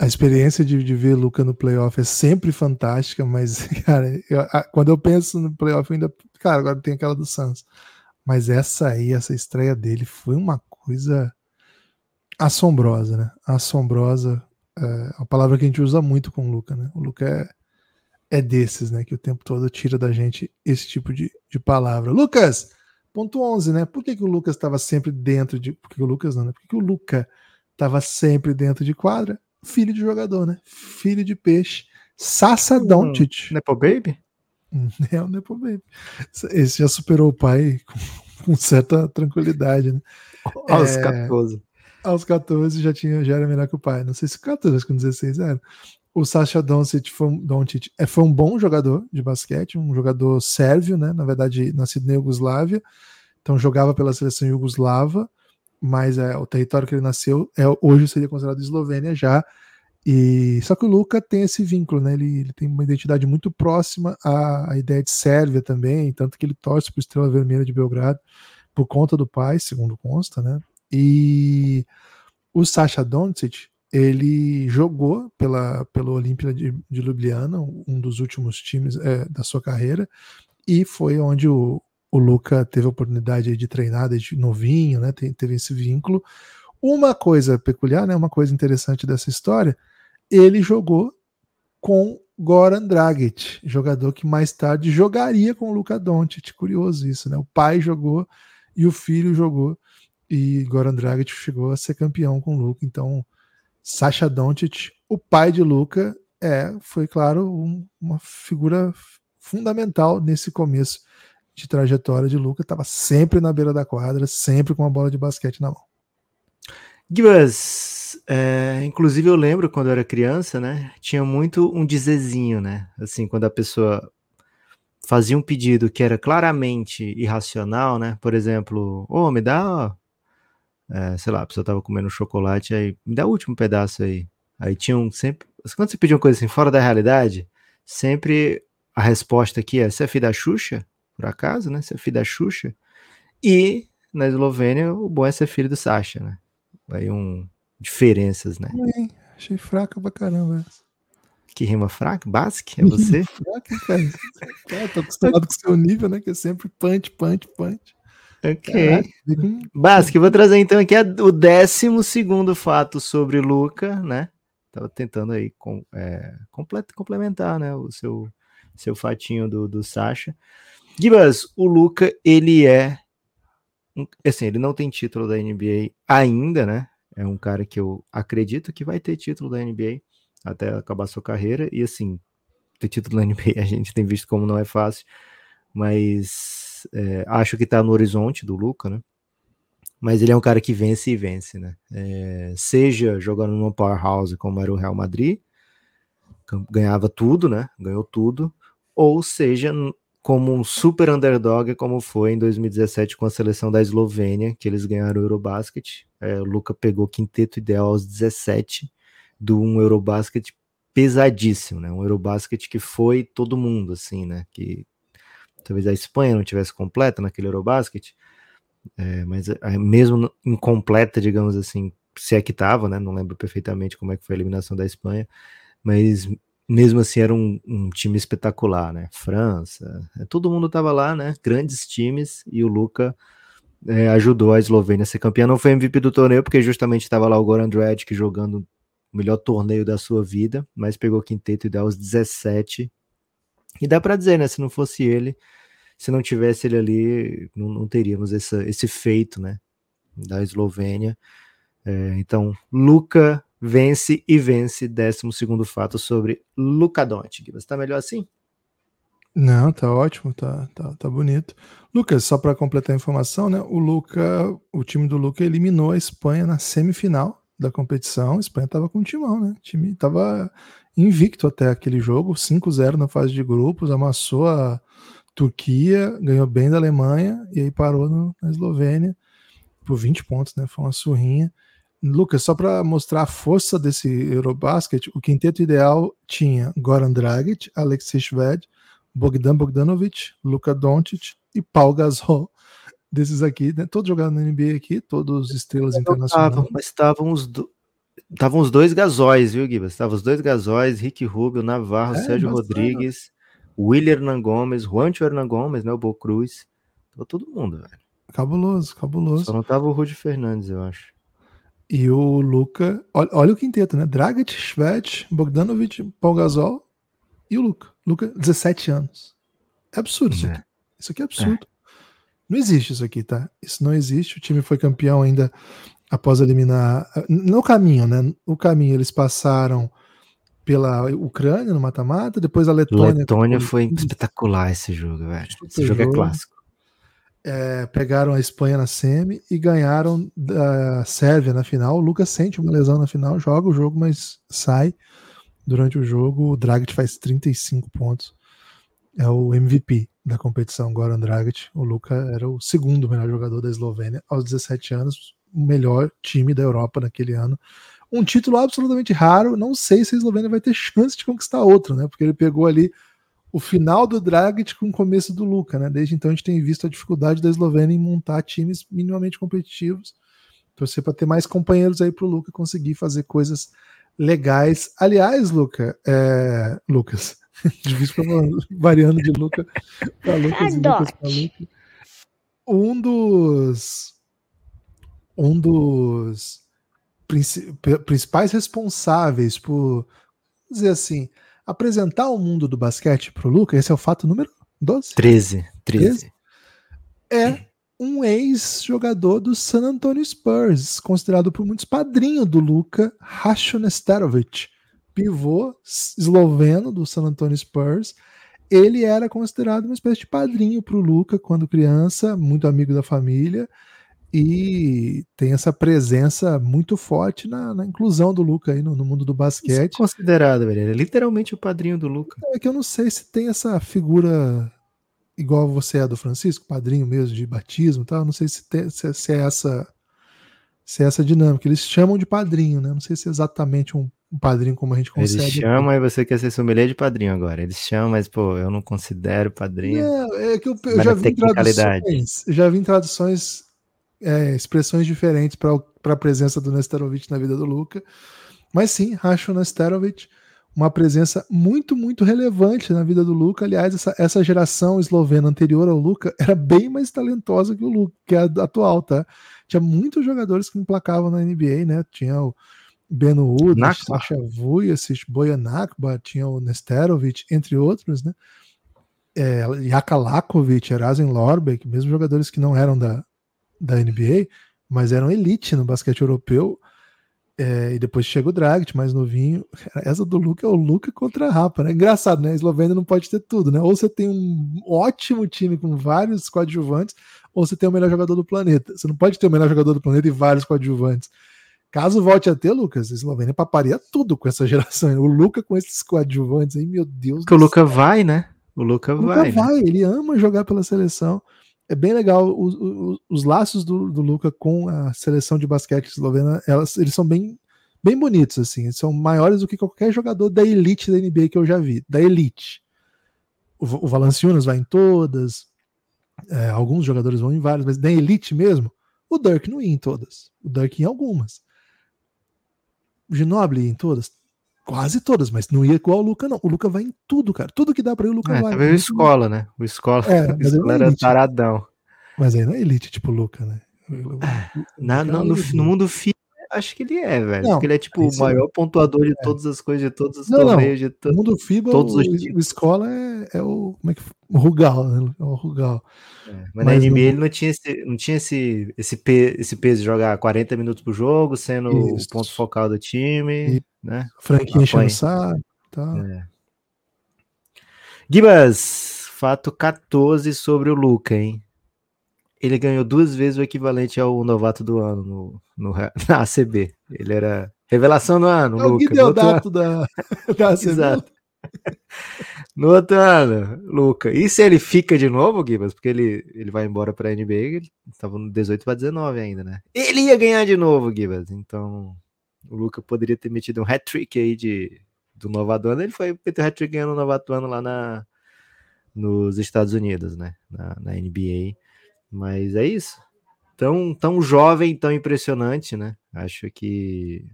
A experiência de, de, ver Luca no playoff é sempre fantástica, mas, cara, eu, a, quando eu penso no playoff, ainda. Cara, agora tem aquela do Suns. Mas essa aí, essa estreia dele foi uma coisa assombrosa, né? Assombrosa é a palavra que a gente usa muito com o Luca, né? O Luca é, é desses, né? Que o tempo todo tira da gente esse tipo de, de palavra. Lucas, ponto 11, né? Por que, que o Lucas estava sempre dentro de. Por que o Lucas não, né? Por que, que o Luca estava sempre dentro de quadra? Filho de jogador, né? Filho de peixe. Sassa hum, Doncic. Nepo Baby? É o Nepo Baby. Esse já superou o pai com, com certa tranquilidade, né? Aos é, 14. Aos 14 já, tinha, já era melhor que o pai. Não sei se 14, com 16 era o Sasha Doncic foi, Doncic é, foi um bom jogador de basquete, um jogador sérvio, né? Na verdade, nascido na Iugoslávia, então jogava pela seleção iugoslava, mas é, o território que ele nasceu é, hoje seria considerado Eslovênia já. E só que o Luca tem esse vínculo, né? Ele, ele tem uma identidade muito próxima à, à ideia de Sérvia também, tanto que ele torce para Estrela Vermelha de Belgrado por conta do pai, segundo consta, né? E o Sasha Doncic ele jogou pela, pelo Olímpia de, de, Ljubljana, um dos últimos times é, da sua carreira, e foi onde o, o Luca teve a oportunidade de treinar desde novinho, né, teve esse vínculo. Uma coisa peculiar, né, uma coisa interessante dessa história, ele jogou com Goran Dragic, jogador que mais tarde jogaria com o Luca Doncic. Curioso isso, né? O pai jogou e o filho jogou e Goran Dragic chegou a ser campeão com o Luca. Então, Sasha Doncic, o pai de Luca, é, foi claro, um, uma figura fundamental nesse começo de trajetória de Luca. Estava sempre na beira da quadra, sempre com a bola de basquete na mão. Gibas, é, inclusive eu lembro quando eu era criança, né? Tinha muito um dizezinho, né? Assim, quando a pessoa fazia um pedido que era claramente irracional, né? Por exemplo, ô, oh, me dá é, sei lá, a pessoa tava comendo chocolate, aí me dá o último pedaço aí. Aí tinha um sempre. Quando você pediu uma coisa assim fora da realidade, sempre a resposta aqui é: você é filho da Xuxa? Por acaso, né? É filho da Xuxa? E na Eslovênia, o bom é ser filho do Sasha, né? Aí um. Diferenças, né? achei fraca pra caramba Que rima fraca? Basic? É você? fraca, cara. É, tô acostumado com o seu nível, né? Que é sempre punch, punch, punch. Ok. Basque, vou trazer então aqui o décimo segundo fato sobre Luca, né? Tava tentando aí com, é, complementar, né, o seu, seu fatinho do, do Sasha. Gibas, o Luca, ele é assim, ele não tem título da NBA ainda, né? É um cara que eu acredito que vai ter título da NBA até acabar sua carreira e assim, ter título da NBA a gente tem visto como não é fácil, mas é, acho que está no horizonte do Luca, né? Mas ele é um cara que vence e vence, né? É, seja jogando numa powerhouse como era o Real Madrid, ganhava tudo, né? Ganhou tudo, ou seja como um super underdog, como foi em 2017 com a seleção da Eslovênia, que eles ganharam o Eurobasket. É, o Luca pegou quinteto ideal aos 17 do um Eurobasket pesadíssimo, né? Um Eurobasket que foi todo mundo, assim, né? Que talvez a Espanha não tivesse completa naquele Eurobasket, é, mas é, mesmo incompleta, digamos assim, se é que estava, né? Não lembro perfeitamente como é que foi a eliminação da Espanha, mas mesmo assim era um, um time espetacular, né? França, é, todo mundo estava lá, né? Grandes times e o Luca é, ajudou a Eslovênia a ser campeã. Não foi MVP do torneio porque justamente estava lá o Goran Dragic jogando o melhor torneio da sua vida, mas pegou quinteto e dá os 17 e dá para dizer, né? Se não fosse ele, se não tivesse ele ali, não, não teríamos essa, esse feito, né? Da Eslovênia. É, então, Luca vence e vence. Décimo segundo fato sobre Luca Doncic. Você tá melhor assim? Não, tá ótimo, tá, tá, tá bonito. Lucas, só para completar a informação, né? O Luca, o time do Luca eliminou a Espanha na semifinal da competição. A Espanha tava com um timão, né? O time tava invicto até aquele jogo, 5-0 na fase de grupos, amassou a Turquia, ganhou bem da Alemanha e aí parou no, na Eslovênia por 20 pontos, né? Foi uma surrinha. Lucas, só para mostrar a força desse Eurobasket, o quinteto ideal tinha Goran Dragic, Alexei Shved, Bogdan Bogdanovic, Luka Doncic e Paul Gasol. Desses aqui, né? todos jogaram na NBA aqui, todos estrelas internacionais. mas estavam os, do, Estavam os dois gasóis, viu, Gibas? Estavam os dois gasóis, Rick Rubio, Navarro, é, Sérgio Rodrigues, William Hernan Gomes, Juancho Hernan Gomes, né? O Bo Cruz. Tava todo mundo, velho. Cabuloso, cabuloso. Só não tava o Rudy Fernandes, eu acho. E o Luca. Olha, olha o quinteto, né? Dragic, Svet, Bogdanovic, Paul Gasol e o Luca. Luca, 17 anos. É absurdo isso É. aqui. Isso aqui é absurdo. Não existe isso aqui, tá? Isso não existe. O time foi campeão ainda após eliminar. No caminho, né? No caminho, eles passaram pela Ucrânia no mata-mata, depois a Letônia. Letônia foi espetacular esse jogo, velho. Esse Super jogo é jogo. clássico. É, pegaram a Espanha na semi e ganharam da Sérvia na final. O Lucas sente uma lesão na final, joga o jogo, mas sai durante o jogo. O Dragic faz 35 pontos. É o MVP da competição, Goran Dragic. O Luca era o segundo melhor jogador da Eslovênia aos 17 anos, o melhor time da Europa naquele ano. Um título absolutamente raro. Não sei se a Eslovênia vai ter chance de conquistar outro, né? Porque ele pegou ali o final do Dragic com o começo do Luca, né? Desde então a gente tem visto a dificuldade da Eslovênia em montar times minimamente competitivos. Torcer para ter mais companheiros aí para o Luca conseguir fazer coisas legais. Aliás, Luca, é... Lucas, difícil variando de Luca para Lucas Lucas Luca. Um dos um dos princi- principais responsáveis por vamos dizer assim apresentar o mundo do basquete para o Luca, esse é o fato número 12, 13. 13. é um ex-jogador do San Antonio Spurs, considerado por muitos padrinho do Luca, Hašo Nesterovic, pivô esloveno do San Antonio Spurs. Ele era considerado uma espécie de padrinho para o Luca quando criança, muito amigo da família, e tem essa presença muito forte na, na inclusão do Luca aí no, no mundo do Isso é basquete. considerado, velho. Ele é literalmente o padrinho do Luca. É que eu não sei se tem essa figura igual você é do Francisco, padrinho mesmo de batismo, e tal. Não sei se, tem, se, se é essa se é essa dinâmica. Eles chamam de padrinho, né? Não sei se é exatamente um, um padrinho como a gente Eles consegue. chamam e você quer ser sommelier de padrinho agora. Eles chamam, mas, pô, eu não considero padrinho. Não, é que eu, eu já vi traduções, já vi traduções, é, expressões diferentes para a presença do Nesterovic na vida do Luca. Mas sim, Racho Nesterovic, uma presença muito, muito relevante na vida do Luca. Aliás, essa, essa geração eslovena anterior ao Luca era bem mais talentosa que o Luca, que a atual, tá? Tinha muitos jogadores que emplacavam na NBA, né? Tinha o Beno Udas. Sasha Vujacic, Bojan Nakba, tinha o Nesterovic, entre outros, né? É, Jaka Lakovic, Erasen Lorbeck, mesmo jogadores que não eram da, da NBA, mas eram elite no basquete europeu. É, e depois chega o Dragic, mais novinho. Essa do Luca é o Luca contra a Rapa, né? Engraçado, né? A Eslovênia não pode ter tudo, né? Ou você tem um ótimo time com vários coadjuvantes, ou você tem o melhor jogador do planeta. Você não pode ter o melhor jogador do planeta e vários coadjuvantes. Caso volte a ter, Lucas, a Eslovênia paparia tudo com essa geração. O Luca com esses coadjuvantes aí, meu Deus Porque o Luca vai, né? O Luca o Luca vai. né? vai, ele ama jogar pela seleção. É bem legal os, os, os laços do, do Luca com a seleção de basquete eslovena, elas, eles são bem, bem bonitos, assim. Eles são maiores do que qualquer jogador da elite da NBA que eu já vi. Da elite. O, o Valanciunas vai em todas, é, alguns jogadores vão em várias, mas da elite mesmo, o Dirk não ia em todas. O Dirk em algumas. O Ginobili em todas. Quase todas, mas não ia igual o Luca, não. O Luca vai em tudo, cara. Tudo que dá pra ir, o Luca É, vai. talvez o escola, né? O escola, É, o ele escola não é era elite. taradão. Mas aí não é elite, tipo o Luca, né? Na, no, no, no mundo FI, acho que ele é, velho. Não, porque ele é tipo o maior pontuador de todas as coisas, de todos os Não, não. torneios, de No to... mundo FIBA, todos o, os o títulos. escola é, é o. Como é que o Rugal, né? É o Rugal. É, mas, Mas na NBA no- ele não tinha, esse, não tinha esse, esse, pe- esse peso de jogar 40 minutos por jogo, sendo Isso. o ponto focal do time, né? Franquinha enchendo Apanha. o saco tal. É. Gibas, fato 14 sobre o Luca, hein? Ele ganhou duas vezes o equivalente ao novato do ano no, no, na ACB. Ele era revelação do ano, É o Luca. Guideodato da, da ACB. Exato. no outro ano, Luca. E se ele fica de novo, Gibas? Porque ele, ele vai embora para a NBA, ele estava no 18 para 19 ainda, né? Ele ia ganhar de novo, Gibas. Então, o Luca poderia ter metido um hat-trick aí de, do novato ano. Ele foi meter hat-trick ganhando o novato ano lá na, nos Estados Unidos, né? Na, na NBA. Mas é isso. Tão, tão jovem, tão impressionante, né? Acho que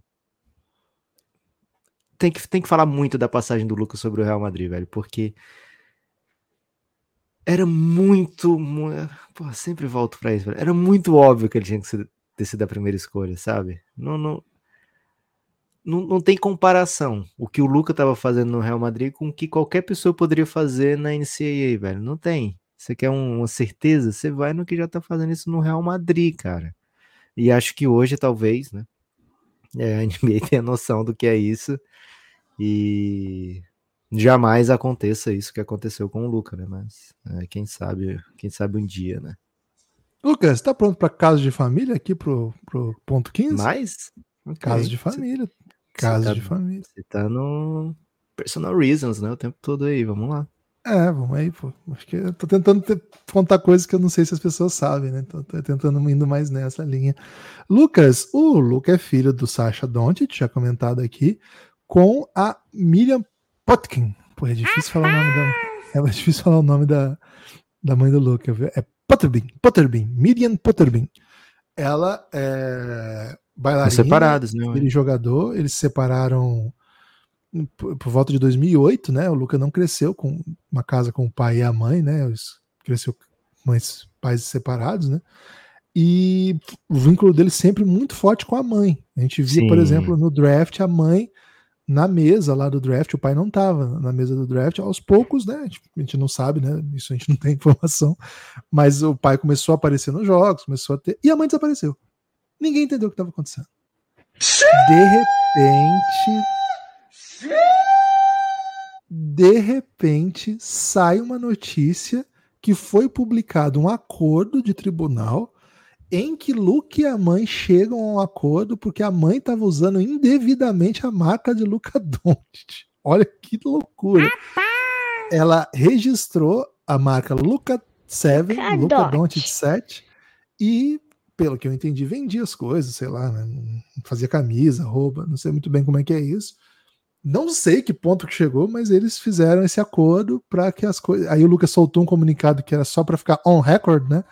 tem que, tem que falar muito da passagem do Lucas sobre o Real Madrid, velho, porque era muito. mu- Pô, sempre volto pra isso, velho. Era muito óbvio que ele tinha que ser- ter sido a primeira escolha, sabe? Não, não, não, não tem comparação o que o Luca estava fazendo no Real Madrid com o que qualquer pessoa poderia fazer na NCAA, velho. Não tem. Você quer um, uma certeza? Você vai no que já tá fazendo isso no Real Madrid, cara. E acho que hoje, talvez, né? É, a NBA tem a noção do que é isso. E jamais aconteça isso que aconteceu com o Luca, né? Mas é, quem sabe, quem sabe um dia, né? Lucas, tá pronto para caso de família aqui pro, pro ponto 15? Mais? Okay. Caso de família. Caso tá, de família. Você tá no Personal Reasons, né? O tempo todo aí, vamos lá. É, vamos aí, pô. Acho que eu tô tentando ter, contar coisas que eu não sei se as pessoas sabem, né? Tô, tô tentando indo mais nessa linha. Lucas, o Luca é filho do Sasha Doncic, já comentado aqui, com a Miriam Potkin. Pô, é difícil falar o nome da. É difícil falar o nome da, da mãe do Luca. É Potterbean, Potterbean, Miriam Potterbean. Ela é bailarina. separados, né? Ele jogador, eles se separaram por, por, volta de 2008, né? O Luca não cresceu com uma casa com o pai e a mãe, né? Cresceu com mães, pais separados, né? E o vínculo dele sempre muito forte com a mãe. A gente via, Sim. por exemplo, no draft, a mãe na mesa lá do draft, o pai não estava na mesa do draft, aos poucos, né? A gente não sabe, né? Isso a gente não tem informação, mas o pai começou a aparecer nos jogos, começou a ter. E a mãe desapareceu. Ninguém entendeu o que estava acontecendo. De repente, de repente, sai uma notícia que foi publicado um acordo de tribunal em que Luke e a mãe chegam a um acordo porque a mãe estava usando indevidamente a marca de Luca Doncic. Olha que loucura. Ela registrou a marca Luca 7, Luca Doncic 7 e pelo que eu entendi, vendia as coisas, sei lá, né? fazia camisa, roupa, não sei muito bem como é que é isso. Não sei que ponto que chegou, mas eles fizeram esse acordo para que as coisas. Aí o Lucas soltou um comunicado que era só para ficar on record, né?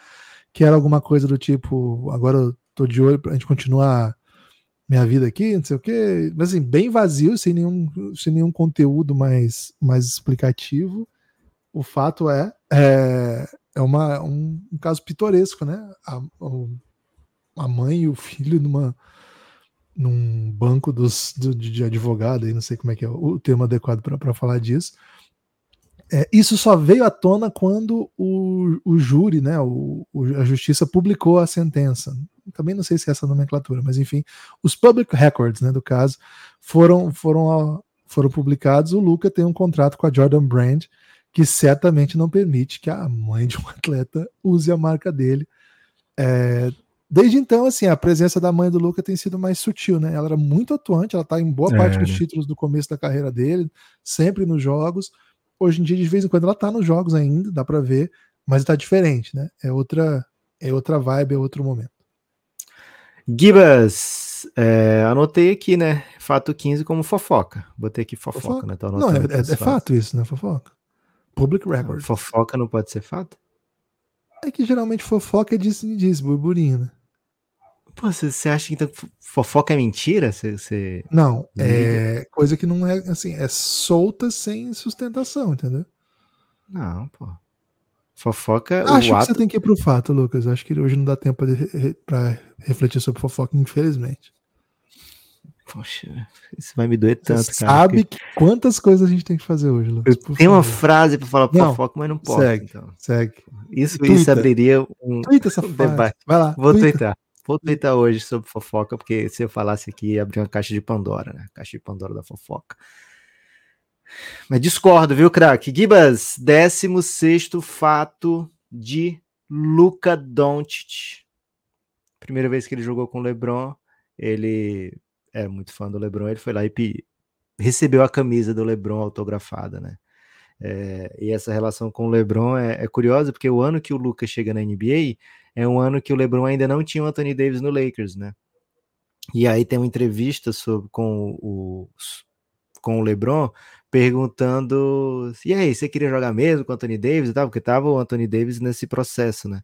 Que era alguma coisa do tipo, agora eu tô de olho pra gente continuar minha vida aqui, não sei o quê. Mas assim, bem vazio, sem nenhum, sem nenhum conteúdo mais, mais explicativo. O fato é, é, é uma, um, um caso pitoresco, né? A, a mãe e o filho numa num banco dos, do, de advogado, aí não sei como é que é o termo adequado para falar disso. É, isso só veio à tona quando o, o júri, né, o, a justiça publicou a sentença. Também não sei se é essa nomenclatura, mas enfim, os public records, né, do caso, foram, foram, foram publicados. O Luca tem um contrato com a Jordan Brand que certamente não permite que a mãe de um atleta use a marca dele. É, Desde então, assim, a presença da mãe do Luca tem sido mais sutil, né? Ela era muito atuante, ela tá em boa parte é, dos né? títulos do começo da carreira dele, sempre nos jogos. Hoje em dia, de vez em quando, ela tá nos jogos ainda, dá para ver, mas tá diferente, né? É outra, é outra vibe, é outro momento. Gibas, é, anotei aqui, né? Fato 15 como fofoca. Botei aqui fofoca, fofoca? né? não, é, é, é fato isso, né? Fofoca. Public record. Fofoca não pode ser fato? É que geralmente fofoca é disso e disso, burburinho, né? Pô, você acha que então, fofoca é mentira? Cê, cê... Não, é coisa que não é assim, é solta sem sustentação, entendeu? Não, pô. Fofoca. Acho que ato... você tem que ir pro fato, Lucas. Acho que hoje não dá tempo para refletir sobre fofoca, infelizmente. Poxa, isso vai me doer tanto, Você cara. Sabe que... quantas coisas a gente tem que fazer hoje, Lucas? Tenho uma frase para falar não, fofoca, mas não posso. Segue, então. segue. Isso, isso abriria um, essa um debate. Vai lá. Vou twittar. Vou twittar hoje sobre fofoca, porque se eu falasse aqui, ia abrir uma caixa de Pandora, né? Caixa de Pandora da fofoca. Mas discordo, viu, craque? Gibas, 16 fato de Luca Doncic. Primeira vez que ele jogou com o LeBron, ele é muito fã do LeBron, ele foi lá e recebeu a camisa do LeBron autografada, né? É, e essa relação com o LeBron é, é, curiosa, porque o ano que o Lucas chega na NBA é um ano que o LeBron ainda não tinha o Anthony Davis no Lakers, né? E aí tem uma entrevista sobre, com, o, com o LeBron perguntando: e aí, você queria jogar mesmo com o Anthony Davis e tal? Porque tava o Anthony Davis nesse processo, né?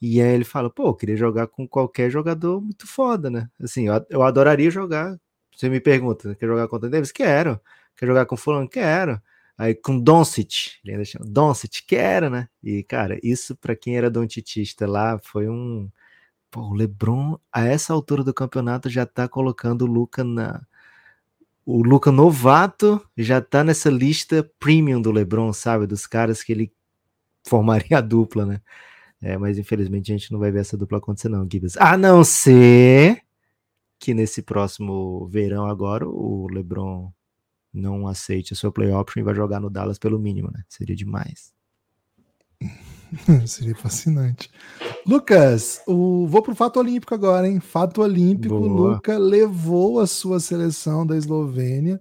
E aí ele fala: pô, eu queria jogar com qualquer jogador muito foda, né? Assim, eu, eu adoraria jogar. Você me pergunta: quer jogar com o Anthony Davis? Quero. Quer jogar com Fulano? Quero. Aí com Doncic, ele ainda chama Doncic, que era, né? E, cara, isso para quem era doncitista lá foi um. Pô, o LeBron, a essa altura do campeonato, já tá colocando o Luca na, o Luca novato já tá nessa lista premium do LeBron, sabe? Dos caras que ele formaria a dupla, né? É, mas infelizmente a gente não vai ver essa dupla acontecer, não, Gibbs. A não ser que nesse próximo verão agora o LeBron não aceite a sua play option e vai jogar no Dallas pelo mínimo, né? Seria demais. Seria fascinante. Lucas, o... vou pro fato olímpico agora, hein? Fato olímpico, Boa. Luca levou a sua seleção da Eslovênia,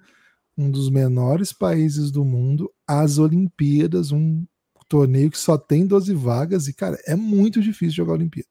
um dos menores países do mundo, às Olimpíadas, um torneio que só tem 12 vagas e, cara, é muito difícil jogar a Olimpíada.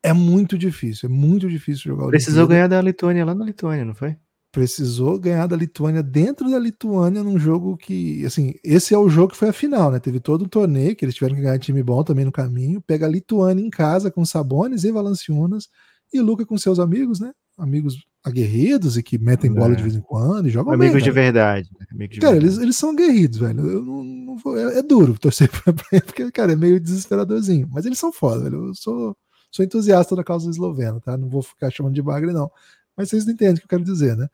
É muito difícil, é muito difícil jogar a Precisou ganhar da Lituânia lá na Lituânia, não foi? Precisou ganhar da Lituânia dentro da Lituânia num jogo que, assim, esse é o jogo que foi a final, né? Teve todo o torneio que eles tiveram que ganhar time bom também no caminho. Pega a Lituânia em casa com Sabones e Valanciunas e Luca com seus amigos, né? Amigos aguerridos e que metem bola de é. vez em quando e jogam amigos bem, de verdade. Né? Amigos de cara, verdade. Eles, eles são aguerridos, velho. Eu não, não vou, é, é, duro torcer pra ele, porque, cara, é meio desesperadorzinho. Mas eles são foda, velho. Eu sou, sou entusiasta da causa eslovena, tá? Não vou ficar chamando de bagre, não. Mas vocês entendem o que eu quero dizer, né?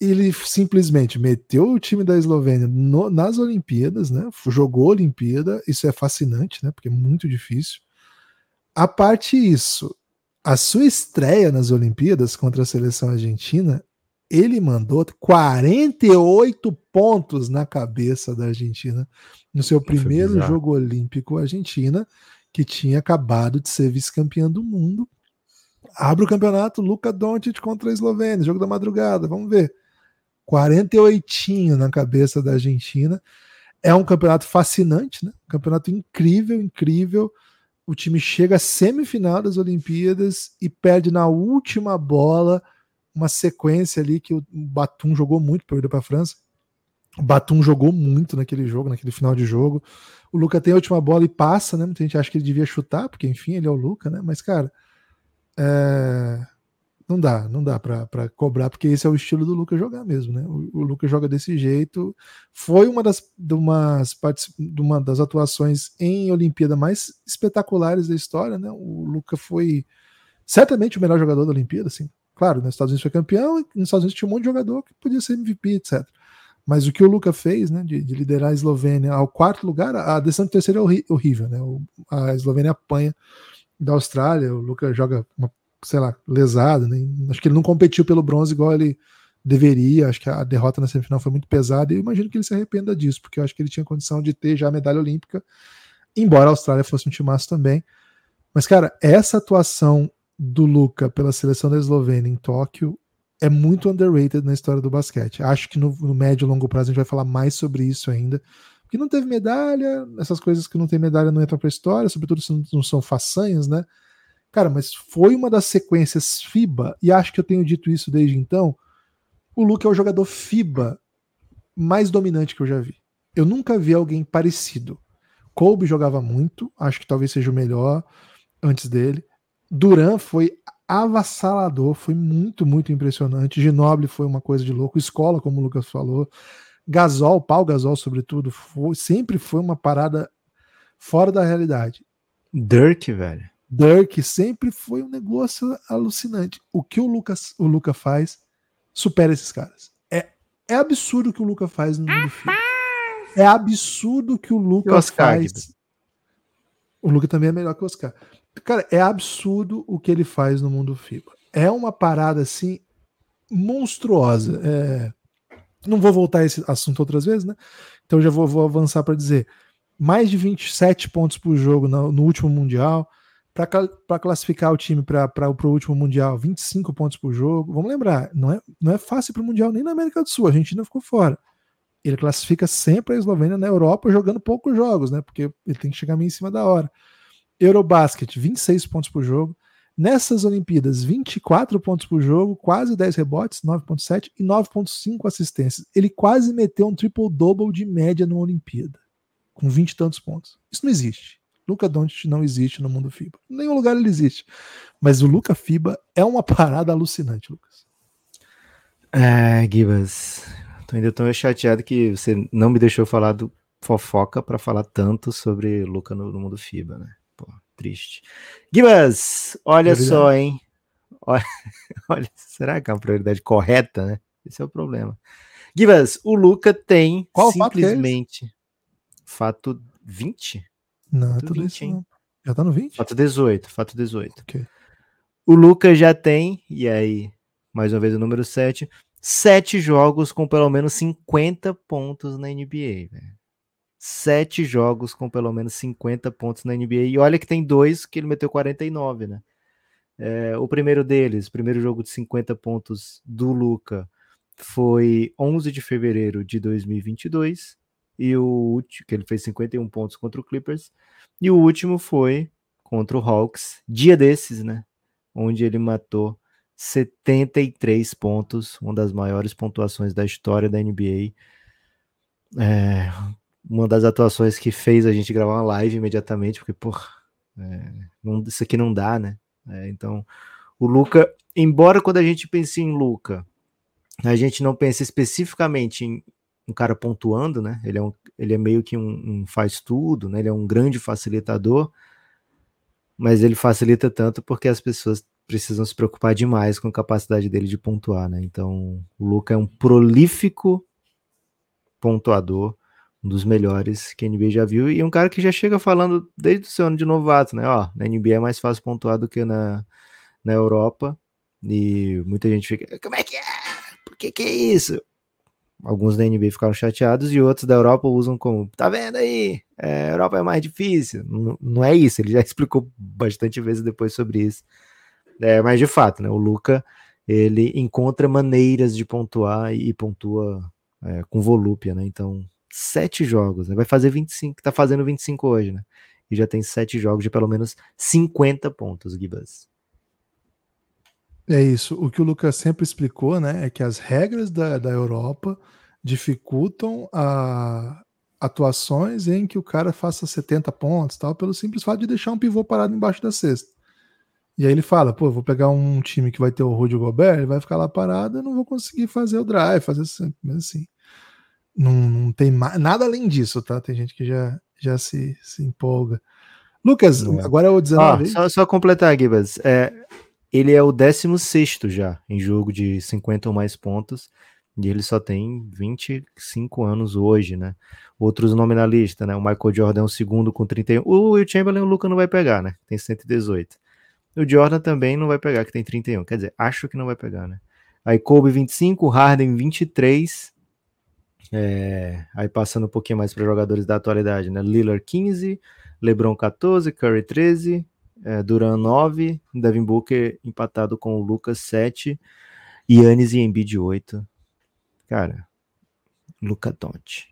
ele simplesmente meteu o time da Eslovênia no, nas Olimpíadas, né? Jogou a Olimpíada, isso é fascinante, né? Porque é muito difícil. A parte isso, a sua estreia nas Olimpíadas contra a seleção argentina, ele mandou 48 pontos na cabeça da Argentina no seu primeiro jogo olímpico Argentina, que tinha acabado de ser vice-campeã do mundo. Abre o campeonato, Luca Doncic contra a Eslovênia, jogo da madrugada, vamos ver. 48 na cabeça da Argentina. É um campeonato fascinante, né? Um campeonato incrível, incrível. O time chega à semifinal das Olimpíadas e perde na última bola uma sequência ali que o Batum jogou muito ir para a França. O Batum jogou muito naquele jogo, naquele final de jogo. O Luca tem a última bola e passa, né? Muita gente acha que ele devia chutar, porque enfim, ele é o Luca, né? Mas, cara, é não dá, não dá para cobrar, porque esse é o estilo do Lucas jogar mesmo, né? O, o Lucas joga desse jeito. Foi uma das, de umas, de uma das atuações em Olimpíada mais espetaculares da história, né? O Lucas foi certamente o melhor jogador da Olimpíada, assim. Claro, nos Estados Unidos foi campeão, e nos Estados Unidos tinha um monte de jogador que podia ser MVP, etc. Mas o que o Lucas fez, né, de, de, liderar a Eslovênia ao quarto lugar, a decisão de terceiro é horrível, né? O, a Eslovênia apanha da Austrália, o Lucas joga uma sei lá, lesado. Né? Acho que ele não competiu pelo bronze igual ele deveria. Acho que a derrota na semifinal foi muito pesada. E eu imagino que ele se arrependa disso, porque eu acho que ele tinha condição de ter já a medalha olímpica, embora a Austrália fosse um timaço também. Mas, cara, essa atuação do Luca pela seleção da Eslovênia em Tóquio é muito underrated na história do basquete. Acho que no, no médio e longo prazo a gente vai falar mais sobre isso ainda. Porque não teve medalha, essas coisas que não tem medalha não entram pra história, sobretudo se não, não são façanhas, né? Cara, mas foi uma das sequências FIBA, e acho que eu tenho dito isso desde então. O Luke é o jogador FIBA mais dominante que eu já vi. Eu nunca vi alguém parecido. Kobe jogava muito, acho que talvez seja o melhor antes dele. Duran foi avassalador, foi muito, muito impressionante. Ginoble foi uma coisa de louco. Escola, como o Lucas falou. Gasol, Pau Gasol, sobretudo, foi, sempre foi uma parada fora da realidade. Dirk, velho. Dirk sempre foi um negócio alucinante. O que o Lucas, o Luca faz supera esses caras. É, é absurdo o que o Luca faz no mundo FIBA. É absurdo o que o Luca faz. O Luca também é melhor que o Oscar. Cara, é absurdo o que ele faz no mundo FIBA. É uma parada assim monstruosa. É... Não vou voltar a esse assunto outras vezes, né? Então já vou, vou avançar para dizer mais de 27 pontos por jogo no, no último Mundial para classificar o time para o último Mundial, 25 pontos por jogo. Vamos lembrar, não é, não é fácil para o Mundial nem na América do Sul, a Argentina ficou fora. Ele classifica sempre a Eslovênia na Europa jogando poucos jogos, né? Porque ele tem que chegar meio em cima da hora. Eurobasket, 26 pontos por jogo. Nessas Olimpíadas, 24 pontos por jogo, quase 10 rebotes, 9.7 e 9.5 assistências. Ele quase meteu um triple-double de média numa Olimpíada, com 20 e tantos pontos. Isso não existe. Luca Doncic não existe no mundo FIBA. Em nenhum lugar ele existe. Mas o Luca FIBA é uma parada alucinante, Lucas. É, Gibas, tô ainda tão chateado que você não me deixou falar do fofoca para falar tanto sobre Luca no, no, mundo FIBA, né? Triste. Gibas, olha é só, hein? Olha, olha, será que é uma prioridade correta, né? Esse é o problema. Givas, o Luca tem Qual fato é simplesmente fato 20? Não, é Fato tudo 20, isso. hein? não. Já tá no 20? Fato 18, fato 18. Ok. O Lucas já tem, e aí, mais uma vez o número 7, sete jogos com pelo menos 50 pontos na NBA, velho. Sete jogos com pelo menos 50 pontos na NBA. E olha que tem dois que ele meteu 49, né? É, o primeiro deles, primeiro jogo de 50 pontos do Luca, foi 11 de fevereiro de 2022. E o último, que ele fez 51 pontos contra o Clippers. E o último foi contra o Hawks, dia desses, né? Onde ele matou 73 pontos, uma das maiores pontuações da história da NBA. É, uma das atuações que fez a gente gravar uma live imediatamente, porque, porra, é, isso aqui não dá, né? É, então, o Luca, embora quando a gente pense em Luca, a gente não pense especificamente em um cara pontuando, né? Ele é, um, ele é meio que um, um faz tudo, né? Ele é um grande facilitador, mas ele facilita tanto porque as pessoas precisam se preocupar demais com a capacidade dele de pontuar, né? Então, o Luca é um prolífico pontuador, um dos melhores que a NBA já viu, e um cara que já chega falando desde o seu ano de novato, né? Ó, na NBA é mais fácil pontuar do que na, na Europa, e muita gente fica, como é que é? Por que que é isso? Alguns da NBA ficaram chateados e outros da Europa usam como, tá vendo aí? É, Europa é mais difícil. Não, não é isso, ele já explicou bastante vezes depois sobre isso. É, mas de fato, né, o Luca ele encontra maneiras de pontuar e, pontua é, com volúpia, né? Então, sete jogos, né? Vai fazer 25, tá fazendo 25 hoje, né? E já tem sete jogos de pelo menos 50 pontos, Gibas. É isso. O que o Lucas sempre explicou, né, é que as regras da, da Europa dificultam a, atuações em que o cara faça 70 pontos, tal, pelo simples fato de deixar um pivô parado embaixo da cesta. E aí ele fala, pô, vou pegar um time que vai ter o Rudy Gobert, ele vai ficar lá parado, eu não vou conseguir fazer o drive, fazer assim, mas assim. Não, não tem nada além disso, tá? Tem gente que já, já se, se empolga. Lucas, Não é. agora é o Ó, 19. só, só completar, Gibas. É, ele é o 16 já em jogo de 50 ou mais pontos. E ele só tem 25 anos hoje, né? Outros nominalistas, né? O Michael Jordan é o segundo com 31. O Will Chamberlain o Luca não vai pegar, né? Tem 118. O Jordan também não vai pegar, que tem 31. Quer dizer, acho que não vai pegar, né? Aí Kobe 25, Harden 23. É, aí passando um pouquinho mais para jogadores da atualidade, né? Lillard 15, LeBron 14, Curry 13, é, Duran 9, Devin Booker empatado com o Lucas 7, Yannis e Embiid 8. Cara, Luca Doncic.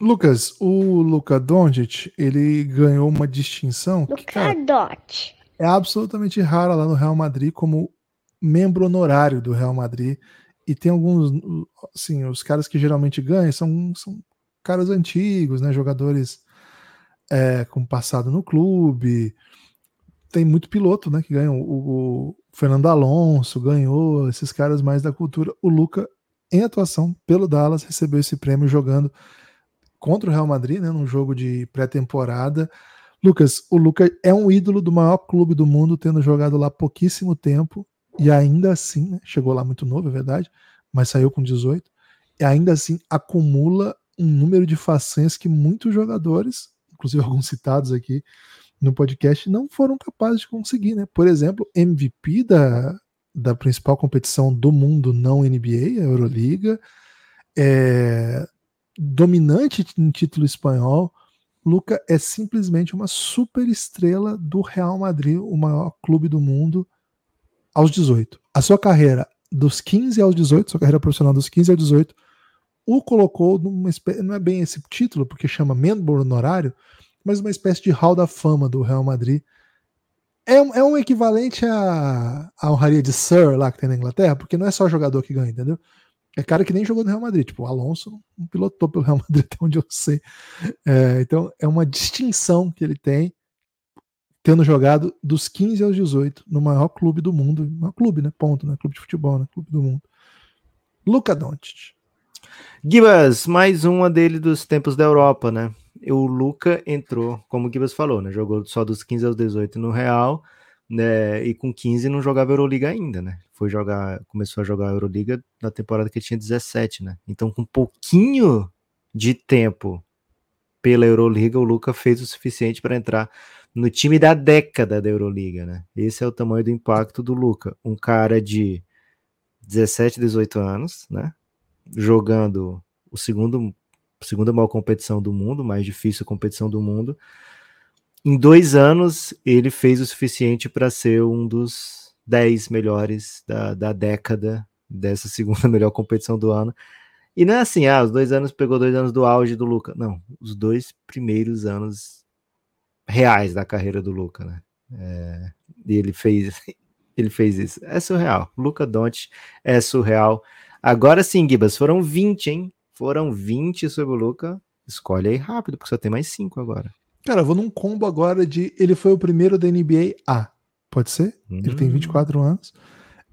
Lucas, o Luka Doncic, ele ganhou uma distinção que, cara, Lucadote. é absolutamente rara lá no Real Madrid como membro honorário do Real Madrid. E tem alguns, assim, os caras que geralmente ganham são, são caras antigos, né? Jogadores é, com passado no clube. Tem muito piloto, né? Que ganham. O, o Fernando Alonso ganhou, esses caras mais da cultura. O Luca, em atuação pelo Dallas, recebeu esse prêmio jogando contra o Real Madrid, né? Num jogo de pré-temporada. Lucas, o Luca é um ídolo do maior clube do mundo, tendo jogado lá pouquíssimo tempo, e ainda assim, né, chegou lá muito novo, é verdade, mas saiu com 18, e ainda assim acumula um número de façanhas que muitos jogadores, inclusive alguns citados aqui no podcast, não foram capazes de conseguir, né? Por exemplo, MVP da, da principal competição do mundo não NBA, a Euroliga, é, dominante em título espanhol, Luca é simplesmente uma super estrela do Real Madrid, o maior clube do mundo, aos 18. A sua carreira dos 15 aos 18, sua carreira profissional dos 15 aos 18, o colocou numa espécie, não é bem esse título, porque chama membro honorário, mas uma espécie de hall da fama do Real Madrid. É um, é um equivalente à, à honraria de Sir lá que tem na Inglaterra, porque não é só jogador que ganha, entendeu? É cara que nem jogou no Real Madrid. Tipo, o Alonso não pilotou pelo Real Madrid até onde eu sei. É, então, é uma distinção que ele tem, tendo jogado dos 15 aos 18 no maior clube do mundo. Maior clube, né? Ponto, né? Clube de futebol, né? Clube do mundo. Luca Doncic. Gibas, mais uma dele dos tempos da Europa, né? O Luca entrou, como o Gibas falou, né? Jogou só dos 15 aos 18 no Real, né? E com 15 não jogava Euroliga ainda, né? Foi jogar, começou a jogar Euroliga na temporada que tinha 17, né? Então, com um pouquinho de tempo pela Euroliga, o Luca fez o suficiente para entrar no time da década da Euroliga, né? Esse é o tamanho do impacto do Luca, um cara de 17, 18 anos, né? Jogando o segundo segunda maior competição do mundo, mais difícil competição do mundo. Em dois anos, ele fez o suficiente para ser um dos 10 melhores da, da década dessa segunda melhor competição do ano. E não é assim, ah, os dois anos pegou dois anos do auge do Luca. Não, os dois primeiros anos reais da carreira do Luca, né? É, e ele fez, ele fez isso. É surreal. Luca Doncic é surreal. Agora sim, Gibas, foram 20, hein? Foram 20 sobre o Luca. Escolhe aí rápido, porque só tem mais 5 agora. Cara, eu vou num combo agora de. Ele foi o primeiro da NBA A. Pode ser? Ele tem 24 hum. anos.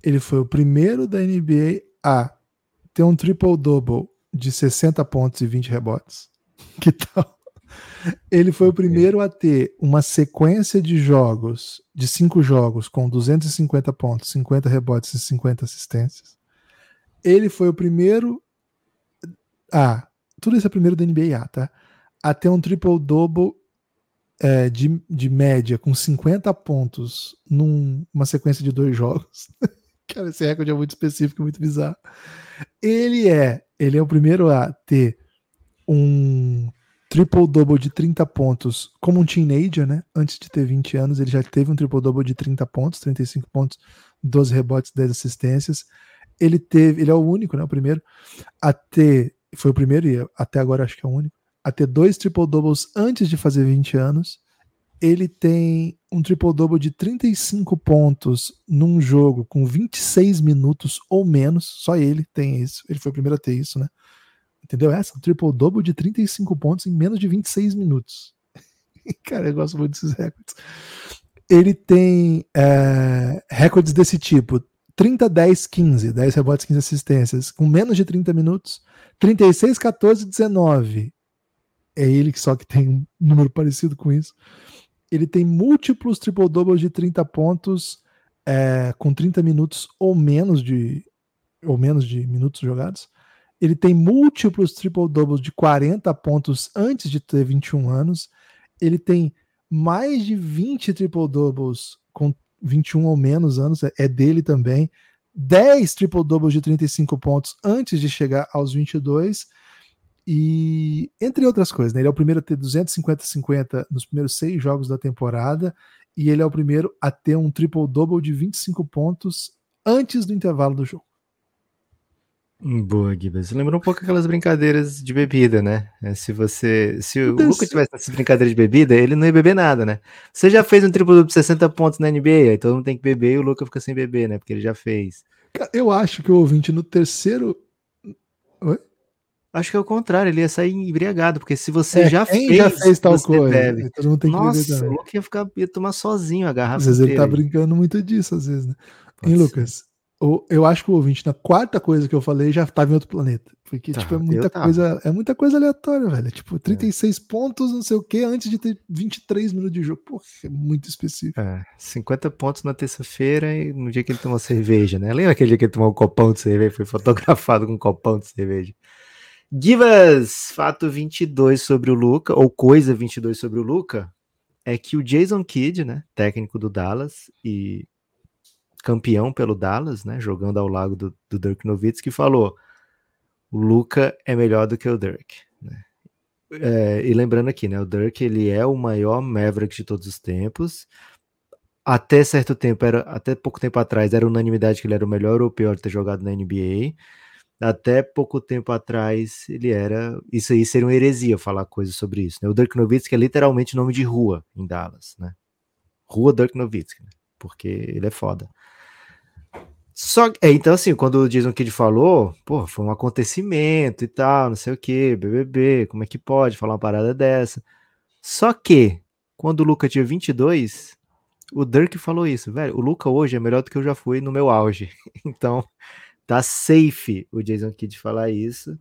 Ele foi o primeiro da NBA A ter um triple-double de 60 pontos e 20 rebotes. Que tal? Ele foi o primeiro a ter uma sequência de jogos, de cinco jogos, com 250 pontos, 50 rebotes e 50 assistências. Ele foi o primeiro ah, tudo isso é primeiro da NBA, tá? A ter um triple-double é, de, de média com 50 pontos numa num, sequência de dois jogos. Cara, esse recorde é muito específico, muito bizarro. Ele é, ele é o primeiro a ter um triple-double de 30 pontos como um teenager, né? Antes de ter 20 anos, ele já teve um triple-double de 30 pontos, 35 pontos, 12 rebotes, 10 assistências. Ele teve, ele é o único, né? O primeiro a ter foi o primeiro e até agora acho que é o único, a ter dois triple-doubles antes de fazer 20 anos. Ele tem um triple-double de 35 pontos num jogo com 26 minutos ou menos. Só ele tem isso. Ele foi o primeiro a ter isso, né? Entendeu? Essa, um triple-double de 35 pontos em menos de 26 minutos. Cara, eu gosto muito desses recordes. Ele tem é, recordes desse tipo: 30, 10, 15, 10 rebotes, 15 assistências, com menos de 30 minutos. 36, 14, 19. É ele que só que tem um número parecido com isso. Ele tem múltiplos triple-doubles de 30 pontos é, com 30 minutos ou menos de ou menos de minutos jogados. Ele tem múltiplos triple-doubles de 40 pontos antes de ter 21 anos. Ele tem mais de 20 triple-doubles com 21 ou menos anos, é, é dele também. 10 triple-doubles de 35 pontos antes de chegar aos 22. E entre outras coisas, né? ele é o primeiro a ter 250-50 nos primeiros seis jogos da temporada. E ele é o primeiro a ter um triple-double de 25 pontos antes do intervalo do jogo. Boa, Gibas. Lembra um pouco aquelas brincadeiras de bebida, né? É, se você. Se o Lucas tivesse nessa brincadeira de bebida, ele não ia beber nada, né? Você já fez um triplo de 60 pontos na NBA, aí todo mundo tem que beber e o Lucas fica sem beber, né? Porque ele já fez. Eu acho que o ouvinte no terceiro. Oi? Acho que é o contrário, ele ia sair embriagado, porque se você é, já fez. já fez tal coisa. Bebe. Todo mundo tem que Nossa, beber também. o Lucas ia, ficar, ia tomar sozinho a garrafa. Às vezes ele tá brincando muito disso, às vezes, né? Pode hein. Lucas? eu acho que o ouvinte, na quarta coisa que eu falei, já estava em outro planeta. Porque, tá, tipo, é muita coisa. É muita coisa aleatória, velho. Tipo, 36 é. pontos, não sei o quê, antes de ter 23 minutos de jogo. Pô, é muito específico. É, 50 pontos na terça-feira e no dia que ele tomou cerveja, né? Lembra aquele dia que ele tomou um copão de cerveja? Foi fotografado com um copão de cerveja. Givas, fato 22 sobre o Luca, ou coisa 22 sobre o Luca, é que o Jason Kidd, né, técnico do Dallas e campeão pelo Dallas, né, jogando ao lado do, do Dirk Nowitzki, falou: o Luca é melhor do que o Dirk. Né? É, e lembrando aqui, né, o Dirk ele é o maior Maverick de todos os tempos. Até certo tempo, era, até pouco tempo atrás, era unanimidade que ele era o melhor europeu a ter jogado na NBA. Até pouco tempo atrás, ele era. Isso aí seria uma heresia falar coisas sobre isso. Né? O Dirk Nowitzki é literalmente nome de rua em Dallas, né? Rua Dirk Nowitzki, né? porque ele é foda. Só é, então assim, quando o Jason Kidd falou, pô, foi um acontecimento e tal, não sei o que, BBB, como é que pode falar uma parada dessa? Só que quando o Luca tinha 22, o Dirk falou isso, velho, o Luca hoje é melhor do que eu já fui no meu auge. Então, tá safe o Jason Kidd falar isso.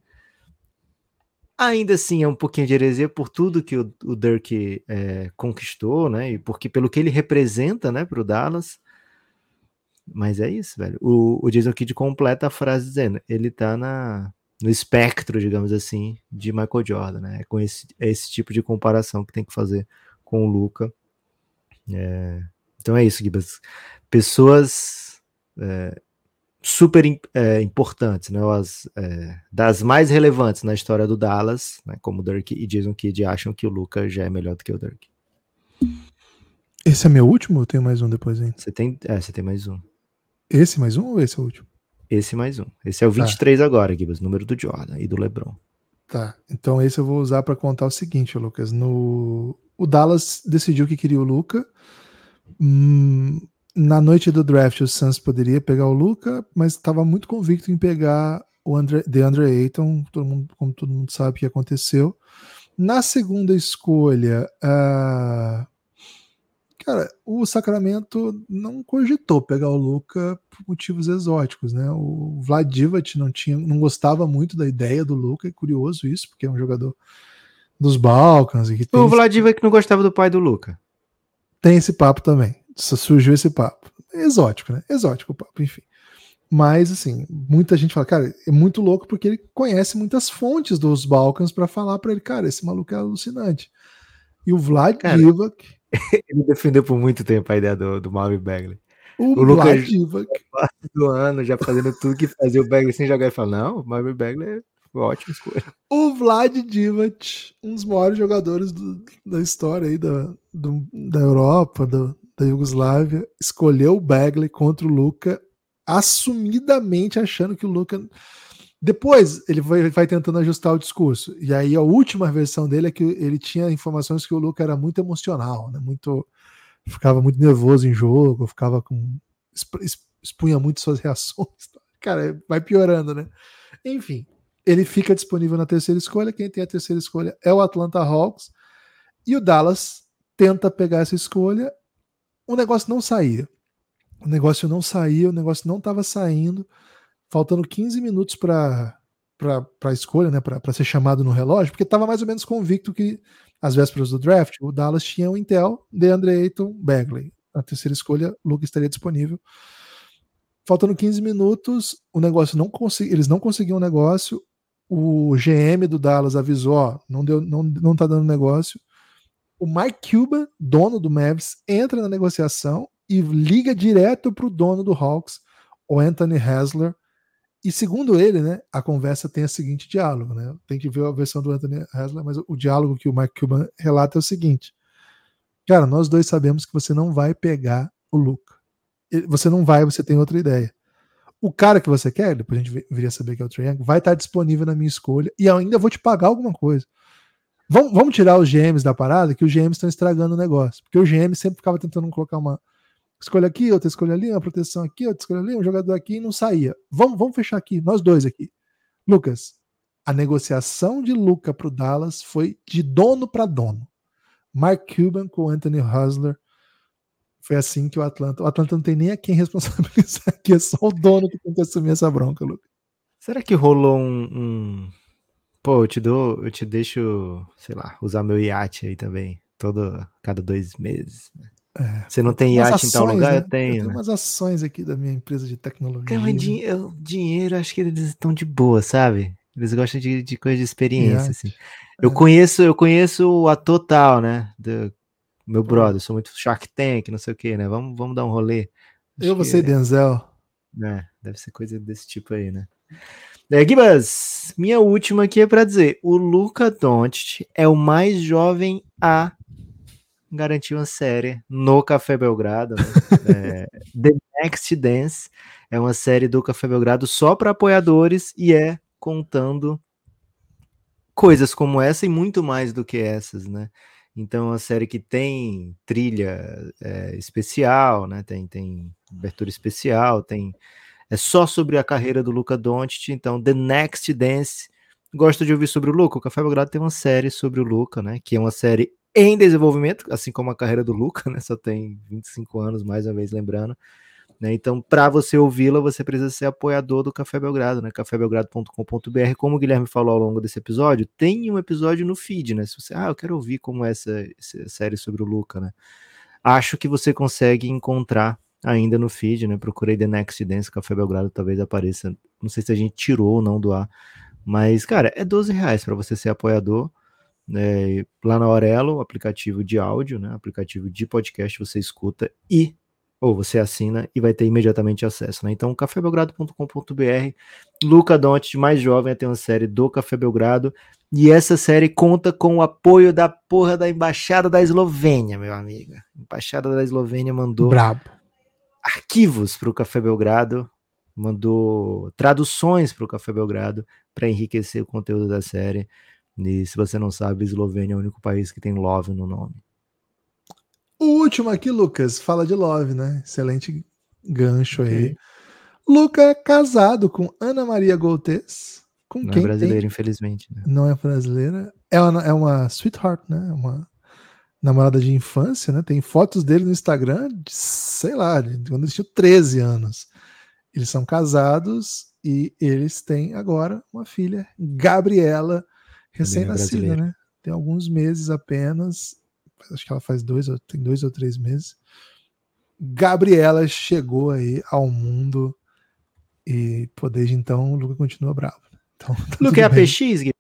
Ainda assim é um pouquinho de heresia por tudo que o, o Dirk é, conquistou, né? E porque pelo que ele representa, né, para o Dallas. Mas é isso, velho. O, o Jason Kidd completa a frase dizendo: ele tá na, no espectro, digamos assim, de Michael Jordan, né? É com esse, é esse tipo de comparação que tem que fazer com o Luca. É, então é isso, Gibas. Pessoas é, super é, importantes, né? As, é, das mais relevantes na história do Dallas, né? como o Dirk e Jason Kidd acham que o Luca já é melhor do que o Dirk. Esse é meu último ou tem mais um depois, hein? Você tem, é, você tem mais um. Esse mais um ou esse é o último? Esse mais um. Esse é o 23 tá. agora, Gibas, número do Jordan e do LeBron. Tá. Então esse eu vou usar para contar o seguinte, Lucas. No o Dallas decidiu que queria o Luca. Hum, na noite do draft, o Suns poderia pegar o Luca, mas estava muito convicto em pegar o Andre, DeAndre Ayton, todo mundo, como todo mundo sabe o que aconteceu. Na segunda escolha, uh, Cara, o Sacramento não cogitou pegar o Luca por motivos exóticos, né? O Vladivac não tinha, não gostava muito da ideia do Luca, é curioso isso, porque é um jogador dos Balcãs. E que o Vladivac não gostava do pai do Luca. Tem esse papo também. Surgiu esse papo. É exótico, né? Exótico o papo, enfim. Mas, assim, muita gente fala, cara, é muito louco porque ele conhece muitas fontes dos Balcãs para falar para ele, cara, esse maluco é alucinante. E o Vlad cara, Divac. Ele defendeu por muito tempo a ideia do, do Marvin Bagley. O, o Lucas Divac. do ano, já fazendo tudo que fazia o Bagley sem jogar e fala: não, o Marvin Bagley é ótimo escolha. O Vlad Divac, um dos maiores jogadores do, da história aí da, do, da Europa, do, da Iugoslávia, escolheu o Bagley contra o Luca, assumidamente achando que o Luca depois ele vai, vai, tentando ajustar o discurso. E aí a última versão dele é que ele tinha informações que o Luca era muito emocional, né? Muito ficava muito nervoso em jogo, ficava com expunha muito suas reações. Cara, vai piorando, né? Enfim, ele fica disponível na terceira escolha. Quem tem a terceira escolha é o Atlanta Hawks. E o Dallas tenta pegar essa escolha. O negócio não saía. O negócio não saía, o negócio não estava saindo faltando 15 minutos para a escolha, né, para ser chamado no relógio, porque estava mais ou menos convicto que às vésperas do draft, o Dallas tinha o Intel, DeAndre Ayton, Bagley. A terceira escolha, Luca estaria disponível. Faltando 15 minutos, o negócio não consegui, eles não conseguiam o negócio. O GM do Dallas avisou, ó, não deu, não, não tá dando negócio. O Mike Cuban, dono do Mavs, entra na negociação e liga direto para o dono do Hawks, o Anthony Hasler, e segundo ele, né, a conversa tem o seguinte diálogo, né? Tem que ver a versão do Anthony Hasler, mas o diálogo que o Mike Cuban relata é o seguinte: Cara, nós dois sabemos que você não vai pegar o Luca. Você não vai, você tem outra ideia. O cara que você quer, depois a gente viria saber que é o Triangle, vai estar disponível na minha escolha e ainda vou te pagar alguma coisa. Vamos, vamos tirar os GMs da parada, que os GMs estão estragando o negócio. Porque o GM sempre ficava tentando colocar uma, escolha aqui, outra escolha ali, uma proteção aqui, outra escolha ali, um jogador aqui e não saía. Vamos, vamos fechar aqui, nós dois aqui. Lucas, a negociação de Luca para o Dallas foi de dono para dono. Mark Cuban com Anthony Husler. Foi assim que o Atlanta. O Atlanta não tem nem a quem responsabilizar aqui, é só o dono que tem que assumir essa bronca, Lucas. Será que rolou um, um... Pô, eu te dou, eu te deixo, sei lá, usar meu iate aí também, todo cada dois meses. Né? É, Você não tem iate ações, em tal lugar? Né? Eu tenho. Eu tenho né? umas ações aqui da minha empresa de tecnologia. Cara, din eu, dinheiro, acho que eles estão de boa, sabe? Eles gostam de, de coisa de experiência, assim. Eu é. conheço, eu conheço a Total, né? Do meu brother, sou muito Shark Tank, não sei o que, né? Vamos, vamos dar um rolê. Acho eu, você e Denzel. É, deve ser coisa desse tipo aí, né? É, Gibas, minha última aqui é para dizer: o Luca Doncic é o mais jovem a garantiu uma série no Café Belgrado. Né? é, The Next Dance é uma série do Café Belgrado só para apoiadores e é contando coisas como essa e muito mais do que essas, né? Então, é uma série que tem trilha é, especial, né? Tem, tem abertura especial, tem é só sobre a carreira do Luca Doncic. Então, The Next Dance. Gosto de ouvir sobre o Luca. O Café Belgrado tem uma série sobre o Luca, né? Que é uma série em desenvolvimento, assim como a carreira do Luca, né? Só tem 25 anos, mais uma vez lembrando. Né? Então, para você ouvi-la, você precisa ser apoiador do Café Belgrado, né? cafébelgrado.com.br. Como o Guilherme falou ao longo desse episódio, tem um episódio no feed, né? Se você, ah, eu quero ouvir como é essa, essa série sobre o Luca, né? Acho que você consegue encontrar ainda no feed, né? Procurei The Next Dance, Café Belgrado, talvez apareça. Não sei se a gente tirou ou não do ar. Mas, cara, é 12 reais para você ser apoiador. Né? Lá na Aurelo, aplicativo de áudio, né? Aplicativo de podcast, você escuta e ou você assina e vai ter imediatamente acesso, né? Então, cafébelgrado.com.br, Luca Donte, mais jovem, tem uma série do Café Belgrado, e essa série conta com o apoio da porra da Embaixada da Eslovênia, meu amigo. Embaixada da Eslovênia mandou Brabo. Arquivos para o Café Belgrado, mandou traduções para o Café Belgrado para enriquecer o conteúdo da série. E se você não sabe, Eslovênia é o único país que tem love no nome. O último aqui, Lucas, fala de Love, né? Excelente gancho okay. aí. Luca é casado com Ana Maria Goltes. Com não quem é brasileira, tem... infelizmente. Né? Não é brasileira. É uma, é uma sweetheart, né? Uma namorada de infância, né? Tem fotos dele no Instagram, de, sei lá, de quando eles tinham 13 anos. Eles são casados e eles têm agora uma filha, Gabriela, recém-nascida, né? Tem alguns meses apenas acho que ela faz dois, tem dois ou três meses. Gabriela chegou aí ao mundo e pô, desde então o Luca continua bravo. Então, tá Luca é APX, Guilherme?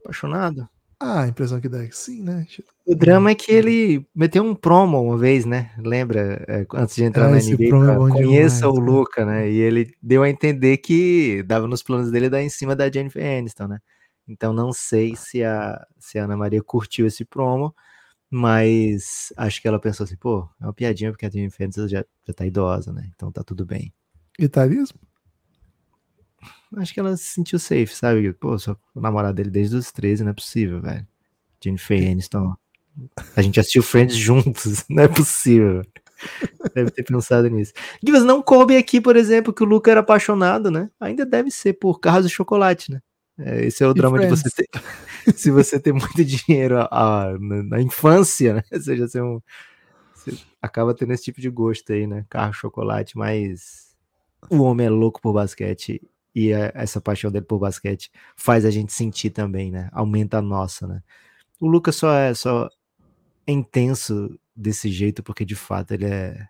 Apaixonado? Ah, a impressão que dá é que sim, né? O drama é que ele meteu um promo uma vez, né? Lembra? É, antes de entrar ah, na NBA, é conheça demais, o né? Luca, né? E ele deu a entender que dava nos planos dele dar em cima da Jennifer Aniston, né? Então não sei se a, se a Ana Maria curtiu esse promo, mas acho que ela pensou assim, pô, é uma piadinha porque a Jennifer Aniston já, já tá idosa, né? Então tá tudo bem. Etarismo? Acho que ela se sentiu safe, sabe? Pô, sou namorada dele desde os 13, não é possível, velho. Jennifer Aniston. A gente assistiu Friends juntos, não é possível. Deve ter pensado nisso. Givas, não coube aqui, por exemplo, que o Luca era apaixonado, né? Ainda deve ser por carros de chocolate, né? É, esse é o e drama friends. de você ter. se você tem muito dinheiro a, a, na, na, infância, né? Você já um, você acaba tendo esse tipo de gosto aí, né? Carro, chocolate, mas o homem é louco por basquete e a, essa paixão dele por basquete faz a gente sentir também, né? Aumenta a nossa, né? O Lucas só é só é intenso desse jeito porque de fato ele é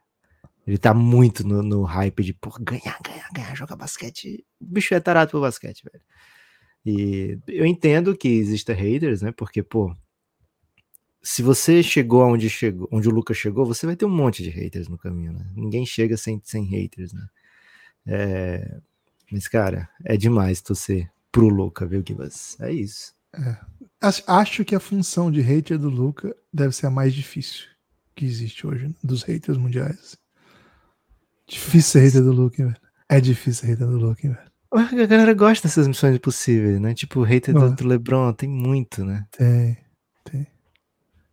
ele tá muito no, no hype de por ganhar, ganhar, ganhar, jogar basquete. O bicho é tarado por basquete, velho. E eu entendo que exista haters, né? Porque, pô, se você chegou aonde chegou, onde o Lucas chegou, você vai ter um monte de haters no caminho, né? Ninguém chega sem, sem haters, né? É, mas, cara, é demais torcer pro Luca, viu, Gibas? É isso. É. Acho que a função de hater do Luca deve ser a mais difícil que existe hoje, dos haters mundiais. Difícil ser hater do Luca, velho. É difícil ser hater do Luca, velho. A galera gosta dessas missões impossíveis, né? Tipo, o hater do, do LeBron tem muito, né? Tem, tem.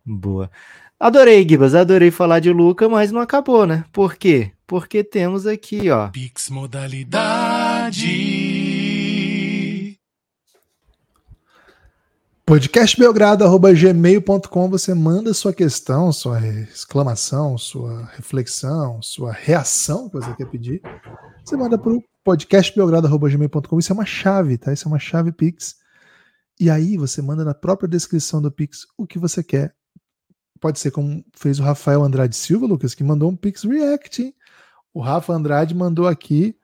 Boa. Adorei, Gibas, adorei falar de Luca, mas não acabou, né? Por quê? Porque temos aqui, ó. Pix modalidade. podcastbelgrado.gmail.com você manda sua questão, sua exclamação, sua reflexão, sua reação que você quer pedir. Você manda para o podcastbelgrado.gmail.com. Isso é uma chave, tá? Isso é uma chave Pix. E aí você manda na própria descrição do Pix o que você quer. Pode ser como fez o Rafael Andrade Silva, Lucas, que mandou um Pix React. Hein? O Rafa Andrade mandou aqui,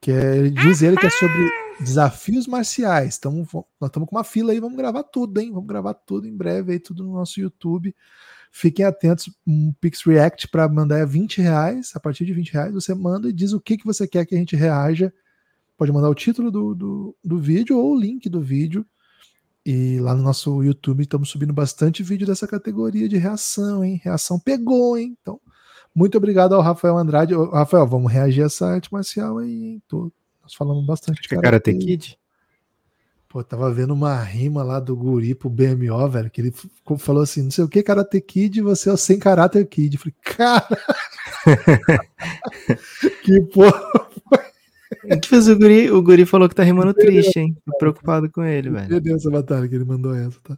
que é, diz ele que é sobre desafios marciais. Tamo, nós estamos com uma fila aí, vamos gravar tudo, hein? Vamos gravar tudo em breve aí, tudo no nosso YouTube. Fiquem atentos, um Pix React para mandar é 20 reais. A partir de 20 reais, você manda e diz o que, que você quer que a gente reaja. Pode mandar o título do, do, do vídeo ou o link do vídeo. E lá no nosso YouTube estamos subindo bastante vídeo dessa categoria de reação, hein? Reação pegou, hein? Então, muito obrigado ao Rafael Andrade. Rafael, vamos reagir a essa arte marcial aí, hein? Tô, nós falamos bastante Acho de Karate Kid. Pô, tava vendo uma rima lá do Guri pro BMO, velho, que ele falou assim: não sei o que, Karate Kid, você é o sem caráter Kid. Eu falei, cara. que porra. O que fez o Guri? O Guri falou que tá rimando triste, hein? Tô preocupado com ele, velho. Perdeu essa batalha que ele mandou essa, tá?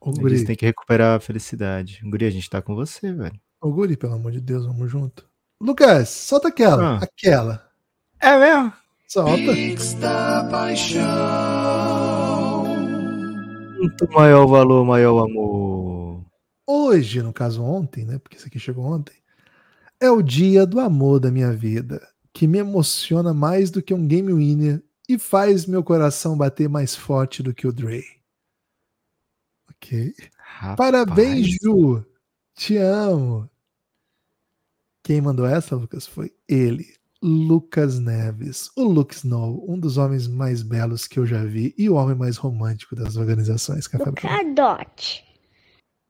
O Guri. Eles tem que recuperar a felicidade. O Guri, a gente tá com você, velho. Ô, Guri, pelo amor de Deus, vamos junto. Lucas, solta aquela. Ah. Aquela. É mesmo? Solta. Pix da paixão. Muito maior valor, maior amor. Hoje, no caso ontem, né? Porque isso aqui chegou ontem. É o dia do amor da minha vida, que me emociona mais do que um game winner e faz meu coração bater mais forte do que o Dre. Ok. Rapaz. Parabéns, Ju. Te amo. Quem mandou essa, Lucas, foi ele, Lucas Neves, o Luke Snow, um dos homens mais belos que eu já vi e o homem mais romântico das organizações. Lucadote.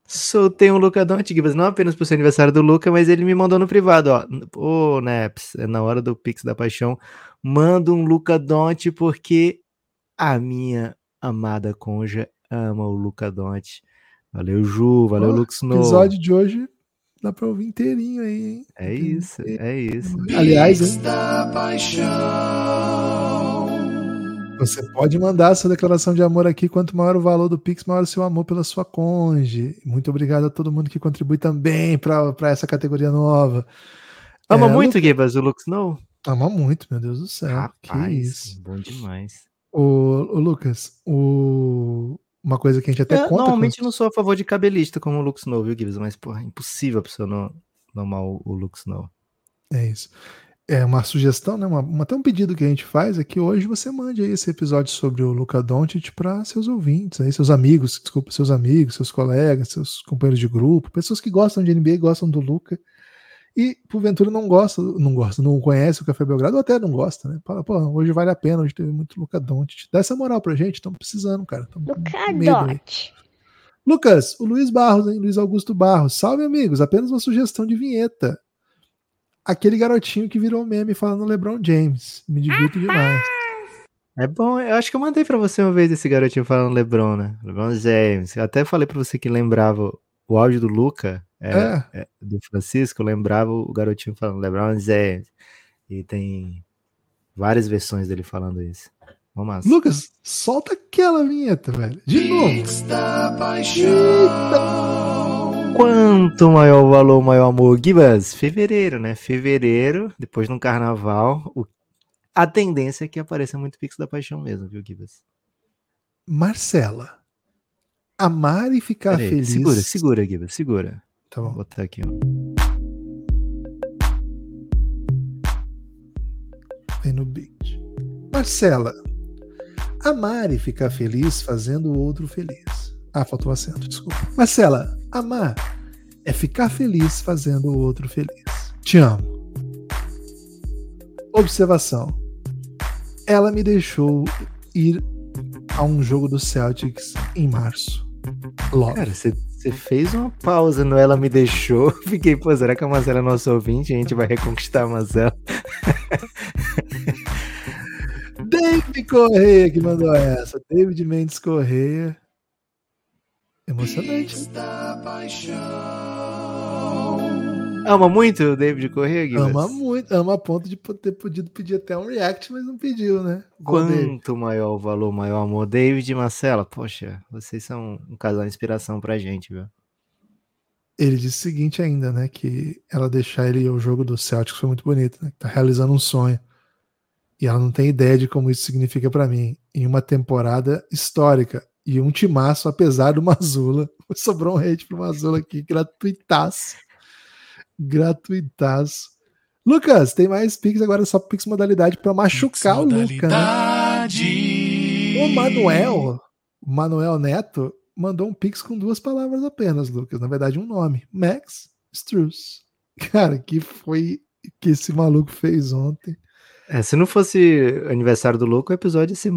Soltei um Luca Don't Gibas, não apenas por ser aniversário do Luca, mas ele me mandou no privado, ó. Ô, Neps, é na hora do Pix da Paixão, manda um Luca Don't porque a minha amada conja ama o Luca Don't. Valeu, Ju, valeu, Ó, Luke O Snow. episódio de hoje dá pra ouvir inteirinho aí, hein? É isso, é isso. Aliás, Pix hein, da paixão. você pode mandar sua declaração de amor aqui. Quanto maior o valor do Pix, maior o seu amor pela sua conge. Muito obrigado a todo mundo que contribui também para essa categoria nova. Ama É, muito, Gibas, o Luke Snow? Ama muito, meu Deus do céu. que Rapaz, isso. bom demais. O, o Lucas, o, uma coisa que a gente até Eu, conta. normalmente com- não sou a favor de cabelista como o Luke Snow, viu, Gibbs? Mas, porra, é impossível a pessoa não, não amar o, o Luke Snow. É isso. É uma sugestão, né? Uma, uma- até um pedido que a gente faz é que hoje você mande aí esse episódio sobre o Luca Doncic para seus ouvintes, aí, seus amigos, desculpa, seus amigos, seus colegas, seus companheiros de grupo, pessoas que gostam de NBA, gostam do Luca e porventura não gosta, não gosta, não conhece o Café Belgrado ou até não gosta, né? Fala, pô, hoje vale a pena, hoje teve muito Luca Doncic. Dá essa moral pra gente, estamos precisando, cara. Lucadote. Lucas, o Luiz Barros, hein? Luiz Augusto Barros. Salve, amigos. Apenas uma sugestão de vinheta. Aquele garotinho que virou meme falando LeBron James. Me divirto demais. É bom, eu acho que eu mandei pra você uma vez esse garotinho falando LeBron, né? LeBron James. Eu até falei pra você que lembrava o áudio do Luca, é, É, é, do Francisco, eu lembrava o garotinho falando LeBron James. E tem várias versões dele falando isso. Vamos lá. Lucas, solta aquela vinheta, velho. De novo. Pix da paixão. Quanto maior o valor, maior amor. Gibas, fevereiro, né? Fevereiro, depois no carnaval, o- a tendência é que apareça muito Pix da Paixão mesmo, viu, Gibas? Marcela. Amar e ficar Peraí, feliz. Segura, segura, Gibas, segura. Tá Vou bom. botar aqui, ó. Vem no beat. Marcela. Amar e ficar feliz fazendo o outro feliz. Ah, faltou o acento, desculpa. Marcela, amar é ficar feliz fazendo o outro feliz. Te amo. Observação. Ela me deixou ir a um jogo do Celtics em março. Logo. Cara, você fez uma pausa no Ela Me Deixou. Fiquei, pô, será que a Marcela é nosso ouvinte? A gente vai reconquistar a Marcela. David Correia que mandou essa. David Mendes Correia. Emocionante. Da paixão. Ama muito o David Corrêa, Gibas? Ama muito, ama a ponto de ter podido pedir até um react, mas não pediu, né? Bom, David. Quanto maior o valor, maior o amor. David e Marcela, poxa, vocês são um casal de inspiração pra gente, viu? Ele disse o seguinte ainda, né? Que ela deixar ele ir ao jogo do Celtics foi muito bonito, né? que Tá realizando um sonho. E ela não tem ideia de como isso significa pra mim. Em uma temporada histórica. E um timaço, apesar do Mazula. Sobrou um hate pro Mazula aqui, gratuitaço. Gratuitaço. Lucas, tem mais Pix agora, só Pix modalidade pra machucar o Luca, né? Modalidade. O Manuel, o Manuel Neto, mandou um pix com duas palavras apenas, Lucas. Na verdade, um nome. Max Struz. Cara, que foi que esse maluco fez ontem. É, se não fosse aniversário do louco, o episódio ia ser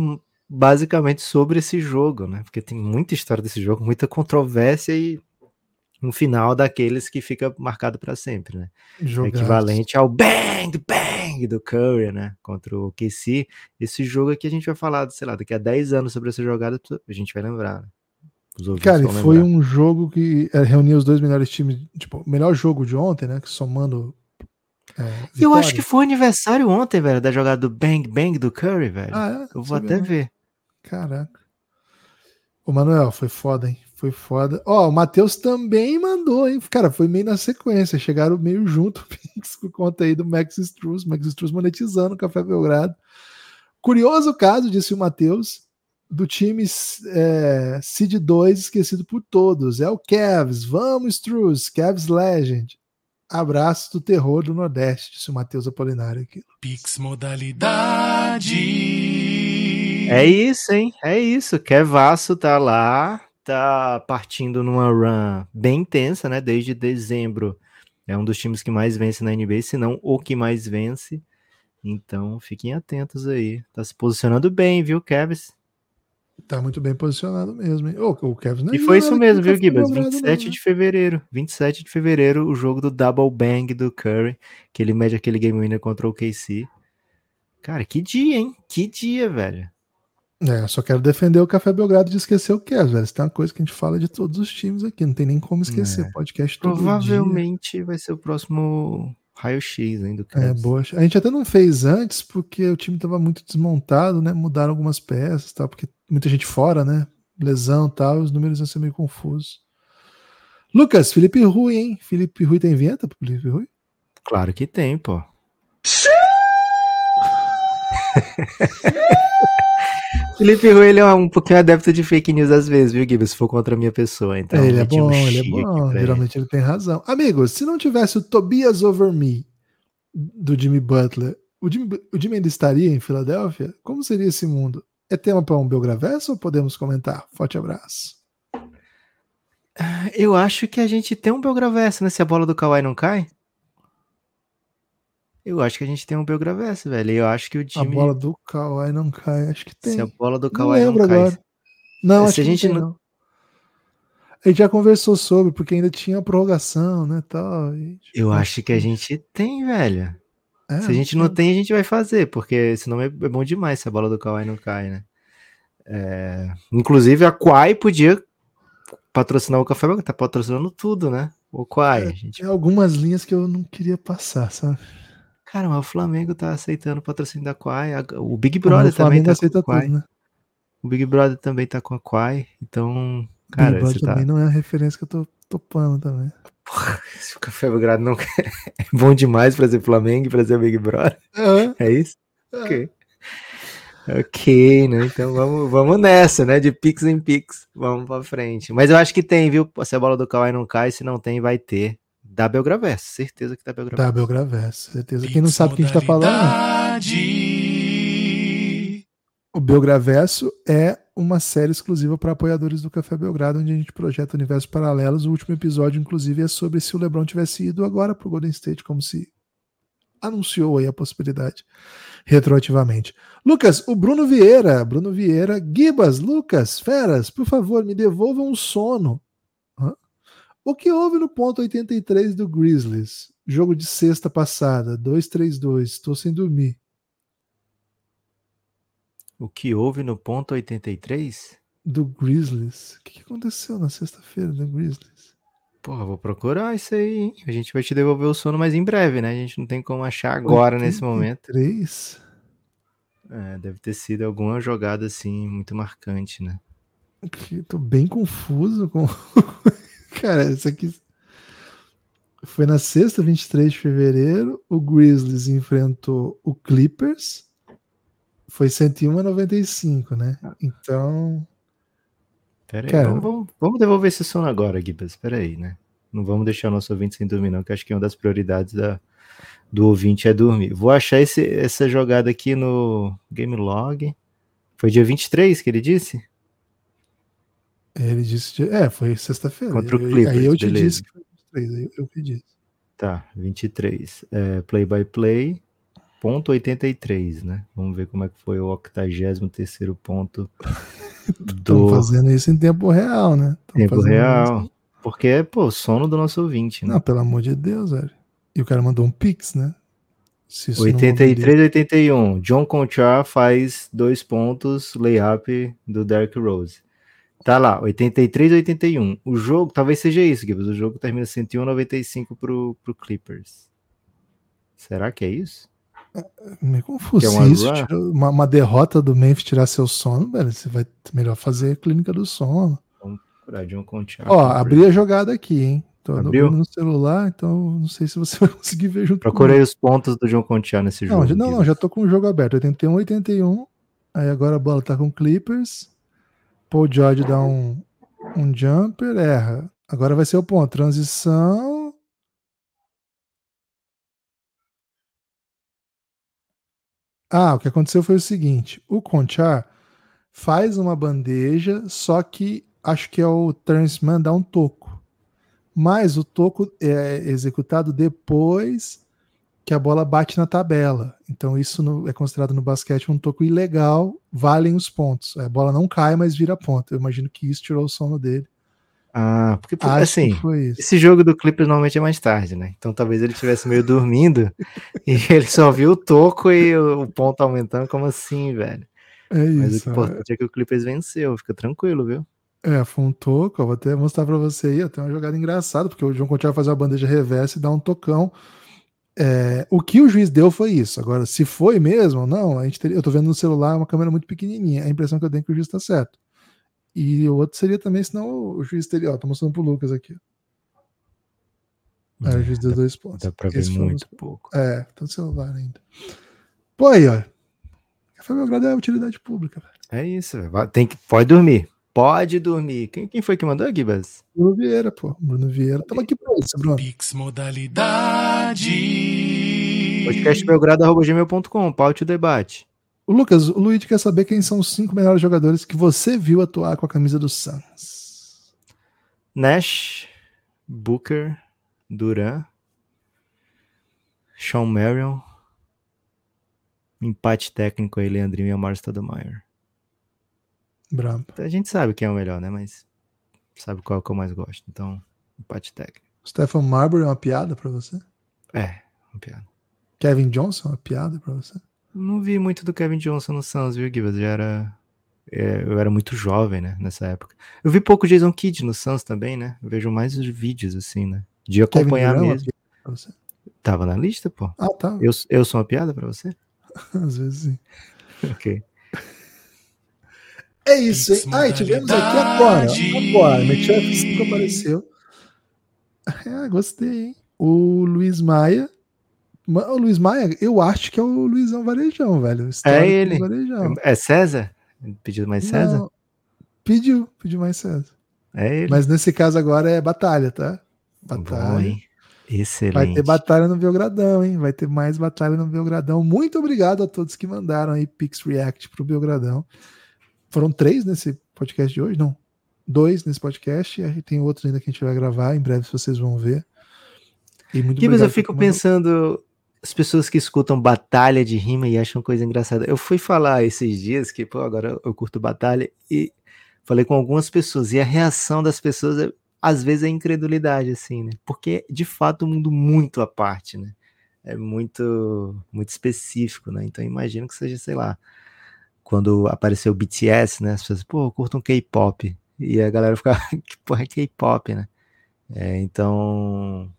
basicamente sobre esse jogo, né? Porque tem muita história desse jogo, muita controvérsia e um final daqueles que fica marcado para sempre, né? Jogaço. Equivalente ao bang, bang do Curry, né? Contra o KC. Esse jogo aqui a gente vai falar, sei lá, daqui a 10 anos sobre essa jogada, a gente vai lembrar. Né? Cara, e foi lembrar. um jogo que é, reuniu os dois melhores times, tipo, o melhor jogo de ontem, né? Que somando. é, Eu acho que foi aniversário ontem, velho, da jogada do bang, bang do Curry, velho. Ah, é? Eu vou Sabia até não. ver. Caraca. Ô, Manuel, foi foda, hein? Foi foda. Ó, o Matheus também mandou, hein? Cara, foi meio na sequência. Chegaram meio junto por conta aí do Max Struz. Max Struz monetizando o Café Belgrado. Curioso caso, disse o Matheus, do time é, Seed 2 esquecido por todos. É o Cavs. Vamos, Struz. Cavs Legend. Abraço do terror do Nordeste, disse o Matheus Apolinário aqui. Pix modalidade. É isso, hein? É isso. Kevasso tá lá, tá partindo numa run bem intensa, né? Desde dezembro. É um dos times que mais vence na NBA, se não o que mais vence. Então, fiquem atentos aí. Tá se posicionando bem, viu, Kevs? Tá muito bem posicionado mesmo. Hein? Oh, o Kevin não E foi isso mesmo, viu, Gibas? 27 não, de fevereiro. 27 de fevereiro, o jogo do Double Bang do Curry, que ele mede aquele game winner contra o KC. Cara, que dia, hein? Que dia, velho. É, só quero defender o Café Belgrado de esquecer o Kevin, velho. Isso tem uma coisa que a gente fala de todos os times aqui, não tem nem como esquecer. É. Podcast todo Provavelmente dia. vai ser o próximo raio-x ainda. É, boa. A gente até não fez antes porque o time estava muito desmontado, né? Mudaram algumas peças, tal, porque muita gente fora, né? Lesão e tal, os números vão ser meio confusos. Lucas, Felipe Rui, hein? Felipe Rui tem vinheta pro Felipe Rui? Claro que tem, pô. Felipe Rui, ele é um pouquinho adepto de fake news às vezes, viu, Gibbs? Se for contra a minha pessoa. Então, ele é bom, um ele é bom. Geralmente ele. ele tem razão. Amigos, se não tivesse o Tobias Over Me do Jimmy Butler, o Jimmy, o Jimmy ainda estaria em Filadélfia? Como seria esse mundo? É tema para um Belgraverso ou podemos comentar? Forte abraço. Eu acho que a gente tem um Belgraverso, né? Se a bola do Kawhi não cai. Eu acho que a gente tem um Belgraverso, velho. Eu acho que o time. A bola do Kawhi não cai, acho que tem. Se a bola do Kawhi não, não cai. Agora. Não, se a gente não, não. A gente já conversou sobre, porque ainda tinha prorrogação, né, tal. Eu acho que a gente tem, velho. É, se a gente não tem, a gente vai fazer, porque senão é, é bom demais se a bola do Kawhi não cai, né? É... Inclusive a Quai podia patrocinar o Café tá patrocinando tudo, né? O Quai. É, gente... Tem algumas linhas que eu não queria passar, sabe? Cara, mas o Flamengo tá aceitando o patrocínio da Quai. O Big Brother também tá aceita com a Quai. Tudo, né? O Big Brother também tá com a Quai. Então, cara, Big Brother tá... também não é a referência que eu tô topando também. Porra, se o Café Belgrado não é bom demais pra ser Flamengo e pra ser Big Brother. Uhum. É isso? Uhum. Ok. Ok, né? Então vamos, vamos nessa, né? De Pix em Pix. Vamos pra frente. Mas eu acho que tem, viu? Se a bola do Kawhi não cai, se não tem, vai ter. Da Belgraverso, certeza que da Belgraverso. Da Belgraverso, certeza. Quem não sabe o que a gente tá falando. O Belgraverso é uma série exclusiva para apoiadores do Café Belgrado, onde a gente projeta universos paralelos. O último episódio, inclusive, é sobre se o LeBron tivesse ido agora para o Golden State, como se anunciou aí a possibilidade retroativamente. Lucas, o Bruno Vieira, Bruno Vieira, Gibas, Lucas, Feras, por favor, me devolvam o sono. O que houve no ponto 83 do Grizzlies? Jogo de sexta passada, 2-3-2, estou sem dormir. O que houve no ponto 83? Do Grizzlies. O que aconteceu na sexta-feira do Grizzlies? Porra, vou procurar isso aí, hein? A gente vai te devolver o sono mais em breve, né? A gente não tem como achar agora 83? nesse momento. 3? É, deve ter sido alguma jogada assim muito marcante, né? Eu tô bem confuso com. Cara, isso aqui. Foi na sexta, 23 de fevereiro. O Grizzlies enfrentou o Clippers. Foi 101 a 95, né? Ah. Então. Pera aí, Cara, vamos, vamos, devolver esse sono agora, Gibas. Espera aí, né? Não vamos deixar o nosso ouvinte sem dormir, não, que acho que uma das prioridades da, do ouvinte é dormir. Vou achar esse, essa jogada aqui no Game Log. Foi dia 23 que ele disse? Ele disse. É, foi sexta-feira. Contra o Clippers, Aí eu te beleza. disse que foi 23, aí eu pedi. Tá, 23. É, play by play, ponto 83, né? Vamos ver como é que foi o 83 ponto do. fazendo isso em tempo real, né? Tão tempo real. Isso. Porque é, pô, sono do nosso ouvinte, né? Não, pelo amor de Deus, velho. E o cara mandou um pix, né? 83 81. John Conchar faz dois pontos, layup do Derrick Rose. Tá lá, 83 81. O jogo, talvez seja isso, Gibbs. O jogo termina 101 95 pro, pro Clippers. Será que é isso? É, meio confuso. É uma, isso, uma, uma, derrota do Memphis tirar seu sono, velho, você vai melhor fazer a clínica do sono. Vamos, procurar John Conchar. Ó, abri a jogada aqui, hein? Tô Abriu? no celular, então não sei se você vai conseguir ver junto Procurei os pontos do John Conchar nesse jogo. Não, já- não, não, já tô com o jogo aberto. 81, 81. Aí agora a bola tá com Clippers. Paul George dá um, um jumper, erra. Agora vai ser o ponto. Transição. Ah, o que aconteceu foi o seguinte: o Conchar faz uma bandeja, só que acho que é o Terence Mann dá um toco. Mas o toco é executado depois que a bola bate na tabela. Então isso no- é considerado no basquete um toco ilegal, valem os pontos. A bola não cai, mas vira ponto. Eu imagino que isso tirou o sono dele. Ah, porque Acho assim, isso. esse jogo do Clippers normalmente é mais tarde, né? Então talvez ele estivesse meio dormindo e ele só viu o toco e o ponto aumentando. Como assim, velho? É Mas o isso. que importante é que o Clippers venceu, fica tranquilo, viu? É, foi um toco. ó, Vou até mostrar pra você aí. Tem uma jogada engraçada, porque o João Contigo fazer uma bandeja reversa e dar um tocão. É, o que o juiz deu foi isso. Agora, se foi mesmo ou não, a gente teria, eu tô vendo no celular uma câmera muito pequenininha. A impressão que eu tenho é que o juiz tá certo. E o outro seria também, senão o juiz teria. Ó, tô mostrando pro Lucas aqui. É, o juiz deu dois pontos. Dá pra ver Esse um muito dos- pouco. É, tá no celular ainda. Pô, aí, ó. Café Belgrado é utilidade pública, velho. É isso, velho. Tem que, pode dormir. Pode dormir. Quem, quem foi que mandou, Gibas? Bruno Vieira, pô. Bruno Vieira. Tamo aqui pra isso, Bruno. Pix Modalidade. Podcastbelgrado.gmail.com, paute o debate. O Lucas, o Luigi quer saber quem são os cinco melhores jogadores que você viu atuar com a camisa do Suns. Nash, Booker, Duran, Sean Marion, empate técnico aí, Leandrinho e Amaro Stoudemire. Brabo. A gente sabe quem é o melhor, né? Mas sabe qual que eu mais gosto. Então, empate técnico. Stephen Marbury é uma piada pra você? É, uma piada. Kevin Johnson é uma piada pra você? Não vi muito do Kevin Johnson no Suns, viu, Gibas? Já era. é, eu era muito jovem, né? Nessa época. Eu vi pouco Jason Kidd no Suns também, né? Eu vejo mais os vídeos, assim, né? De Kevin acompanhar uma mesmo. piada pra você? Tava na lista, pô. Ah, tá. Eu, eu sou uma piada pra você? Às vezes sim. Ok. É isso, hein? Ah, e tivemos aqui agora. Agora, Metcalf 5 apareceu. É, gostei, hein? O Luiz Maia. Ma- O Luiz Maia, eu acho que é o Luizão Varejão, velho. do ele. É César? Pediu mais César? Não, pediu, pediu mais César. É ele. Mas nesse caso agora é batalha, tá? Bom, Batalha. hein? Excelente. Vai ter batalha no Belgradão, hein? Vai ter mais batalha no Belgradão. Muito obrigado a todos que mandaram aí Pix React pro Belgradão. Foram três nesse podcast de hoje? Não. Dois nesse podcast. E tem outros ainda que a gente vai gravar. Em breve vocês vão ver. E muito eu fico pensando, as pessoas que escutam batalha de rima e acham coisa engraçada. Eu fui falar esses dias que, pô, agora eu curto batalha e falei com algumas pessoas e a reação das pessoas é, às vezes é incredulidade, assim, né? Porque de fato um mundo muito à parte, né? É muito, muito específico, né? Então imagino que seja, sei lá, quando apareceu o BTS, né? As pessoas, pô, eu curto um K-pop. E a galera fica, que porra é K-pop, né? É, então,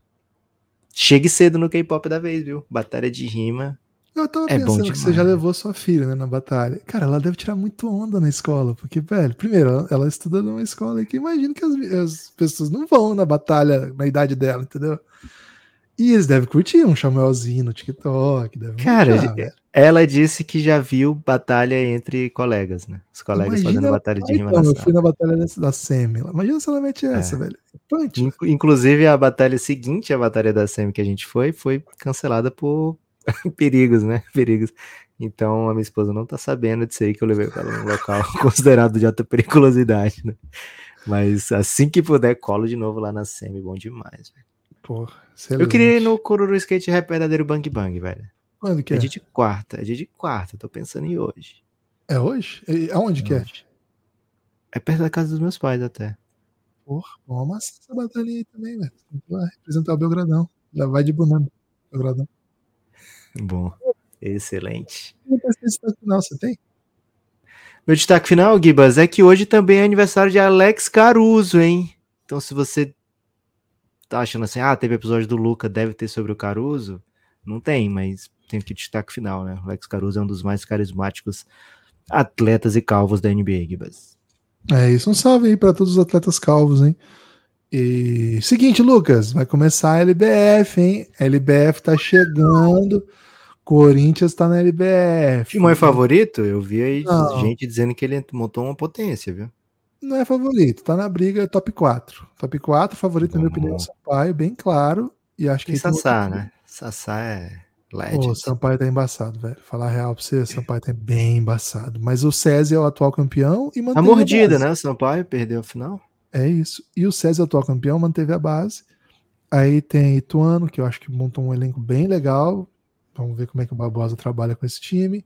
chegue cedo no K-pop da vez, viu? Batalha de rima. Eu tava É bom pensando que você já demais. levou sua filha né, na batalha. Cara, ela deve tirar muito onda na escola. Porque, velho, primeiro, ela, ela estuda numa escola aí que imagino que as, as pessoas não vão na batalha na idade dela, entendeu? E eles devem curtir um chamelzinho no TikTok. Devem Cara, gostar, velho. Ela disse que já viu batalha entre colegas, né? Os colegas Imagina fazendo ela- batalha de rima então, eu fui na batalha da Semi. Imagina se ela mete essa, É. velho. Punch. Inc- Inclusive, a batalha seguinte, a batalha da SEMI que a gente foi, foi cancelada por perigos, né? Perigos. Então, a minha esposa não tá sabendo disso aí que eu levei para um local considerado de alta periculosidade, né? Mas assim que puder, colo de novo lá na SEMI, bom demais. velho. Porra, Eu queria ir excelente. no Cururu Skate Rap verdadeiro Bang Bang, velho. Quando que É é? dia de quarta, é dia de quarta, tô pensando em hoje. É hoje? E Aonde que é? Hoje. É perto da casa dos meus pais até. Porra, vamos amassar essa batalha aí também, velho. Que lá representar o Belgradão. Já vai de boné. Belgradão. Bom, excelente. Destaque final, você tem? Meu destaque final, Gibas, é que hoje também é aniversário de Alex Caruso, hein? Então, se você tá achando assim, ah, teve episódio do Luca, deve ter sobre o Caruso, não tem, mas tem que destaque final, né? Alex Caruso é um dos mais carismáticos atletas e calvos da NBA, Gibas. É isso, um salve aí para todos os atletas calvos, hein? E seguinte, Lucas, vai começar a LBF, hein? LBF tá chegando. Corinthians tá na LBF. Timão é favorito? Eu vi aí Não. gente dizendo que ele montou uma potência, viu? Não é favorito, tá na briga top 4. Top 4, favorito, na minha opinião, é o Sampaio, bem claro. E acho que tem Sassá, né? Sassá é Pô, legend. o Sampaio tá embaçado, velho. Falar a real pra você, o Sampaio tá bem embaçado. Mas o César é o atual campeão e A manteve mordida, base. né? O Sampaio perdeu a final. É isso. E o César é o atual campeão, manteve a base. Aí tem Ituano, que eu acho que montou um elenco bem legal. Vamos ver como é que o Barbosa trabalha com esse time.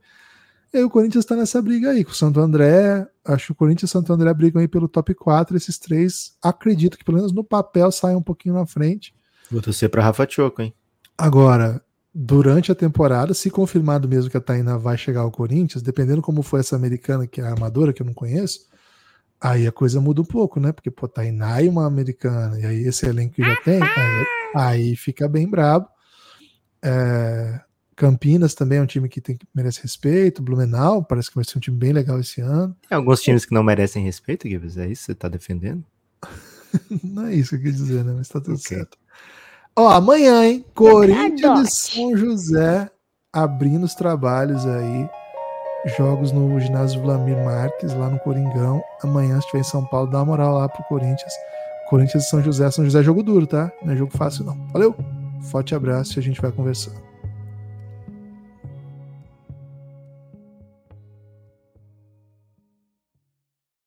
E aí o Corinthians tá nessa briga aí, com o Santo André. Acho que o Corinthians e o Santo André brigam aí pelo top 4. Esses três, acredito que pelo menos no papel saiam um pouquinho na frente. Vou torcer pra Rafa Choco, hein? Agora, durante a temporada, se confirmado mesmo que a Tainá vai chegar ao Corinthians, dependendo como foi essa americana, que é a armadora, que eu não conheço, aí a coisa muda um pouco, né? Porque, pô, Tainá e uma americana, e aí esse elenco que já tem, aí, aí fica bem brabo. É, Campinas também é um time que tem, que merece respeito. Blumenau parece que vai ser um time bem legal esse ano. Tem alguns times que não merecem respeito, Gibbs. É isso que você tá defendendo? Não é isso que eu quis dizer, né? Mas tá tudo Ok. certo. Ó, amanhã, hein? Corinthians e São José abrindo os trabalhos aí. Jogos no ginásio Vlamir Marques, lá no Coringão. Amanhã, se estiver em São Paulo, dá uma moral lá pro Corinthians. Corinthians e São José. São José é jogo duro, tá? Não é jogo fácil, não. Valeu? Forte abraço e a gente vai conversando.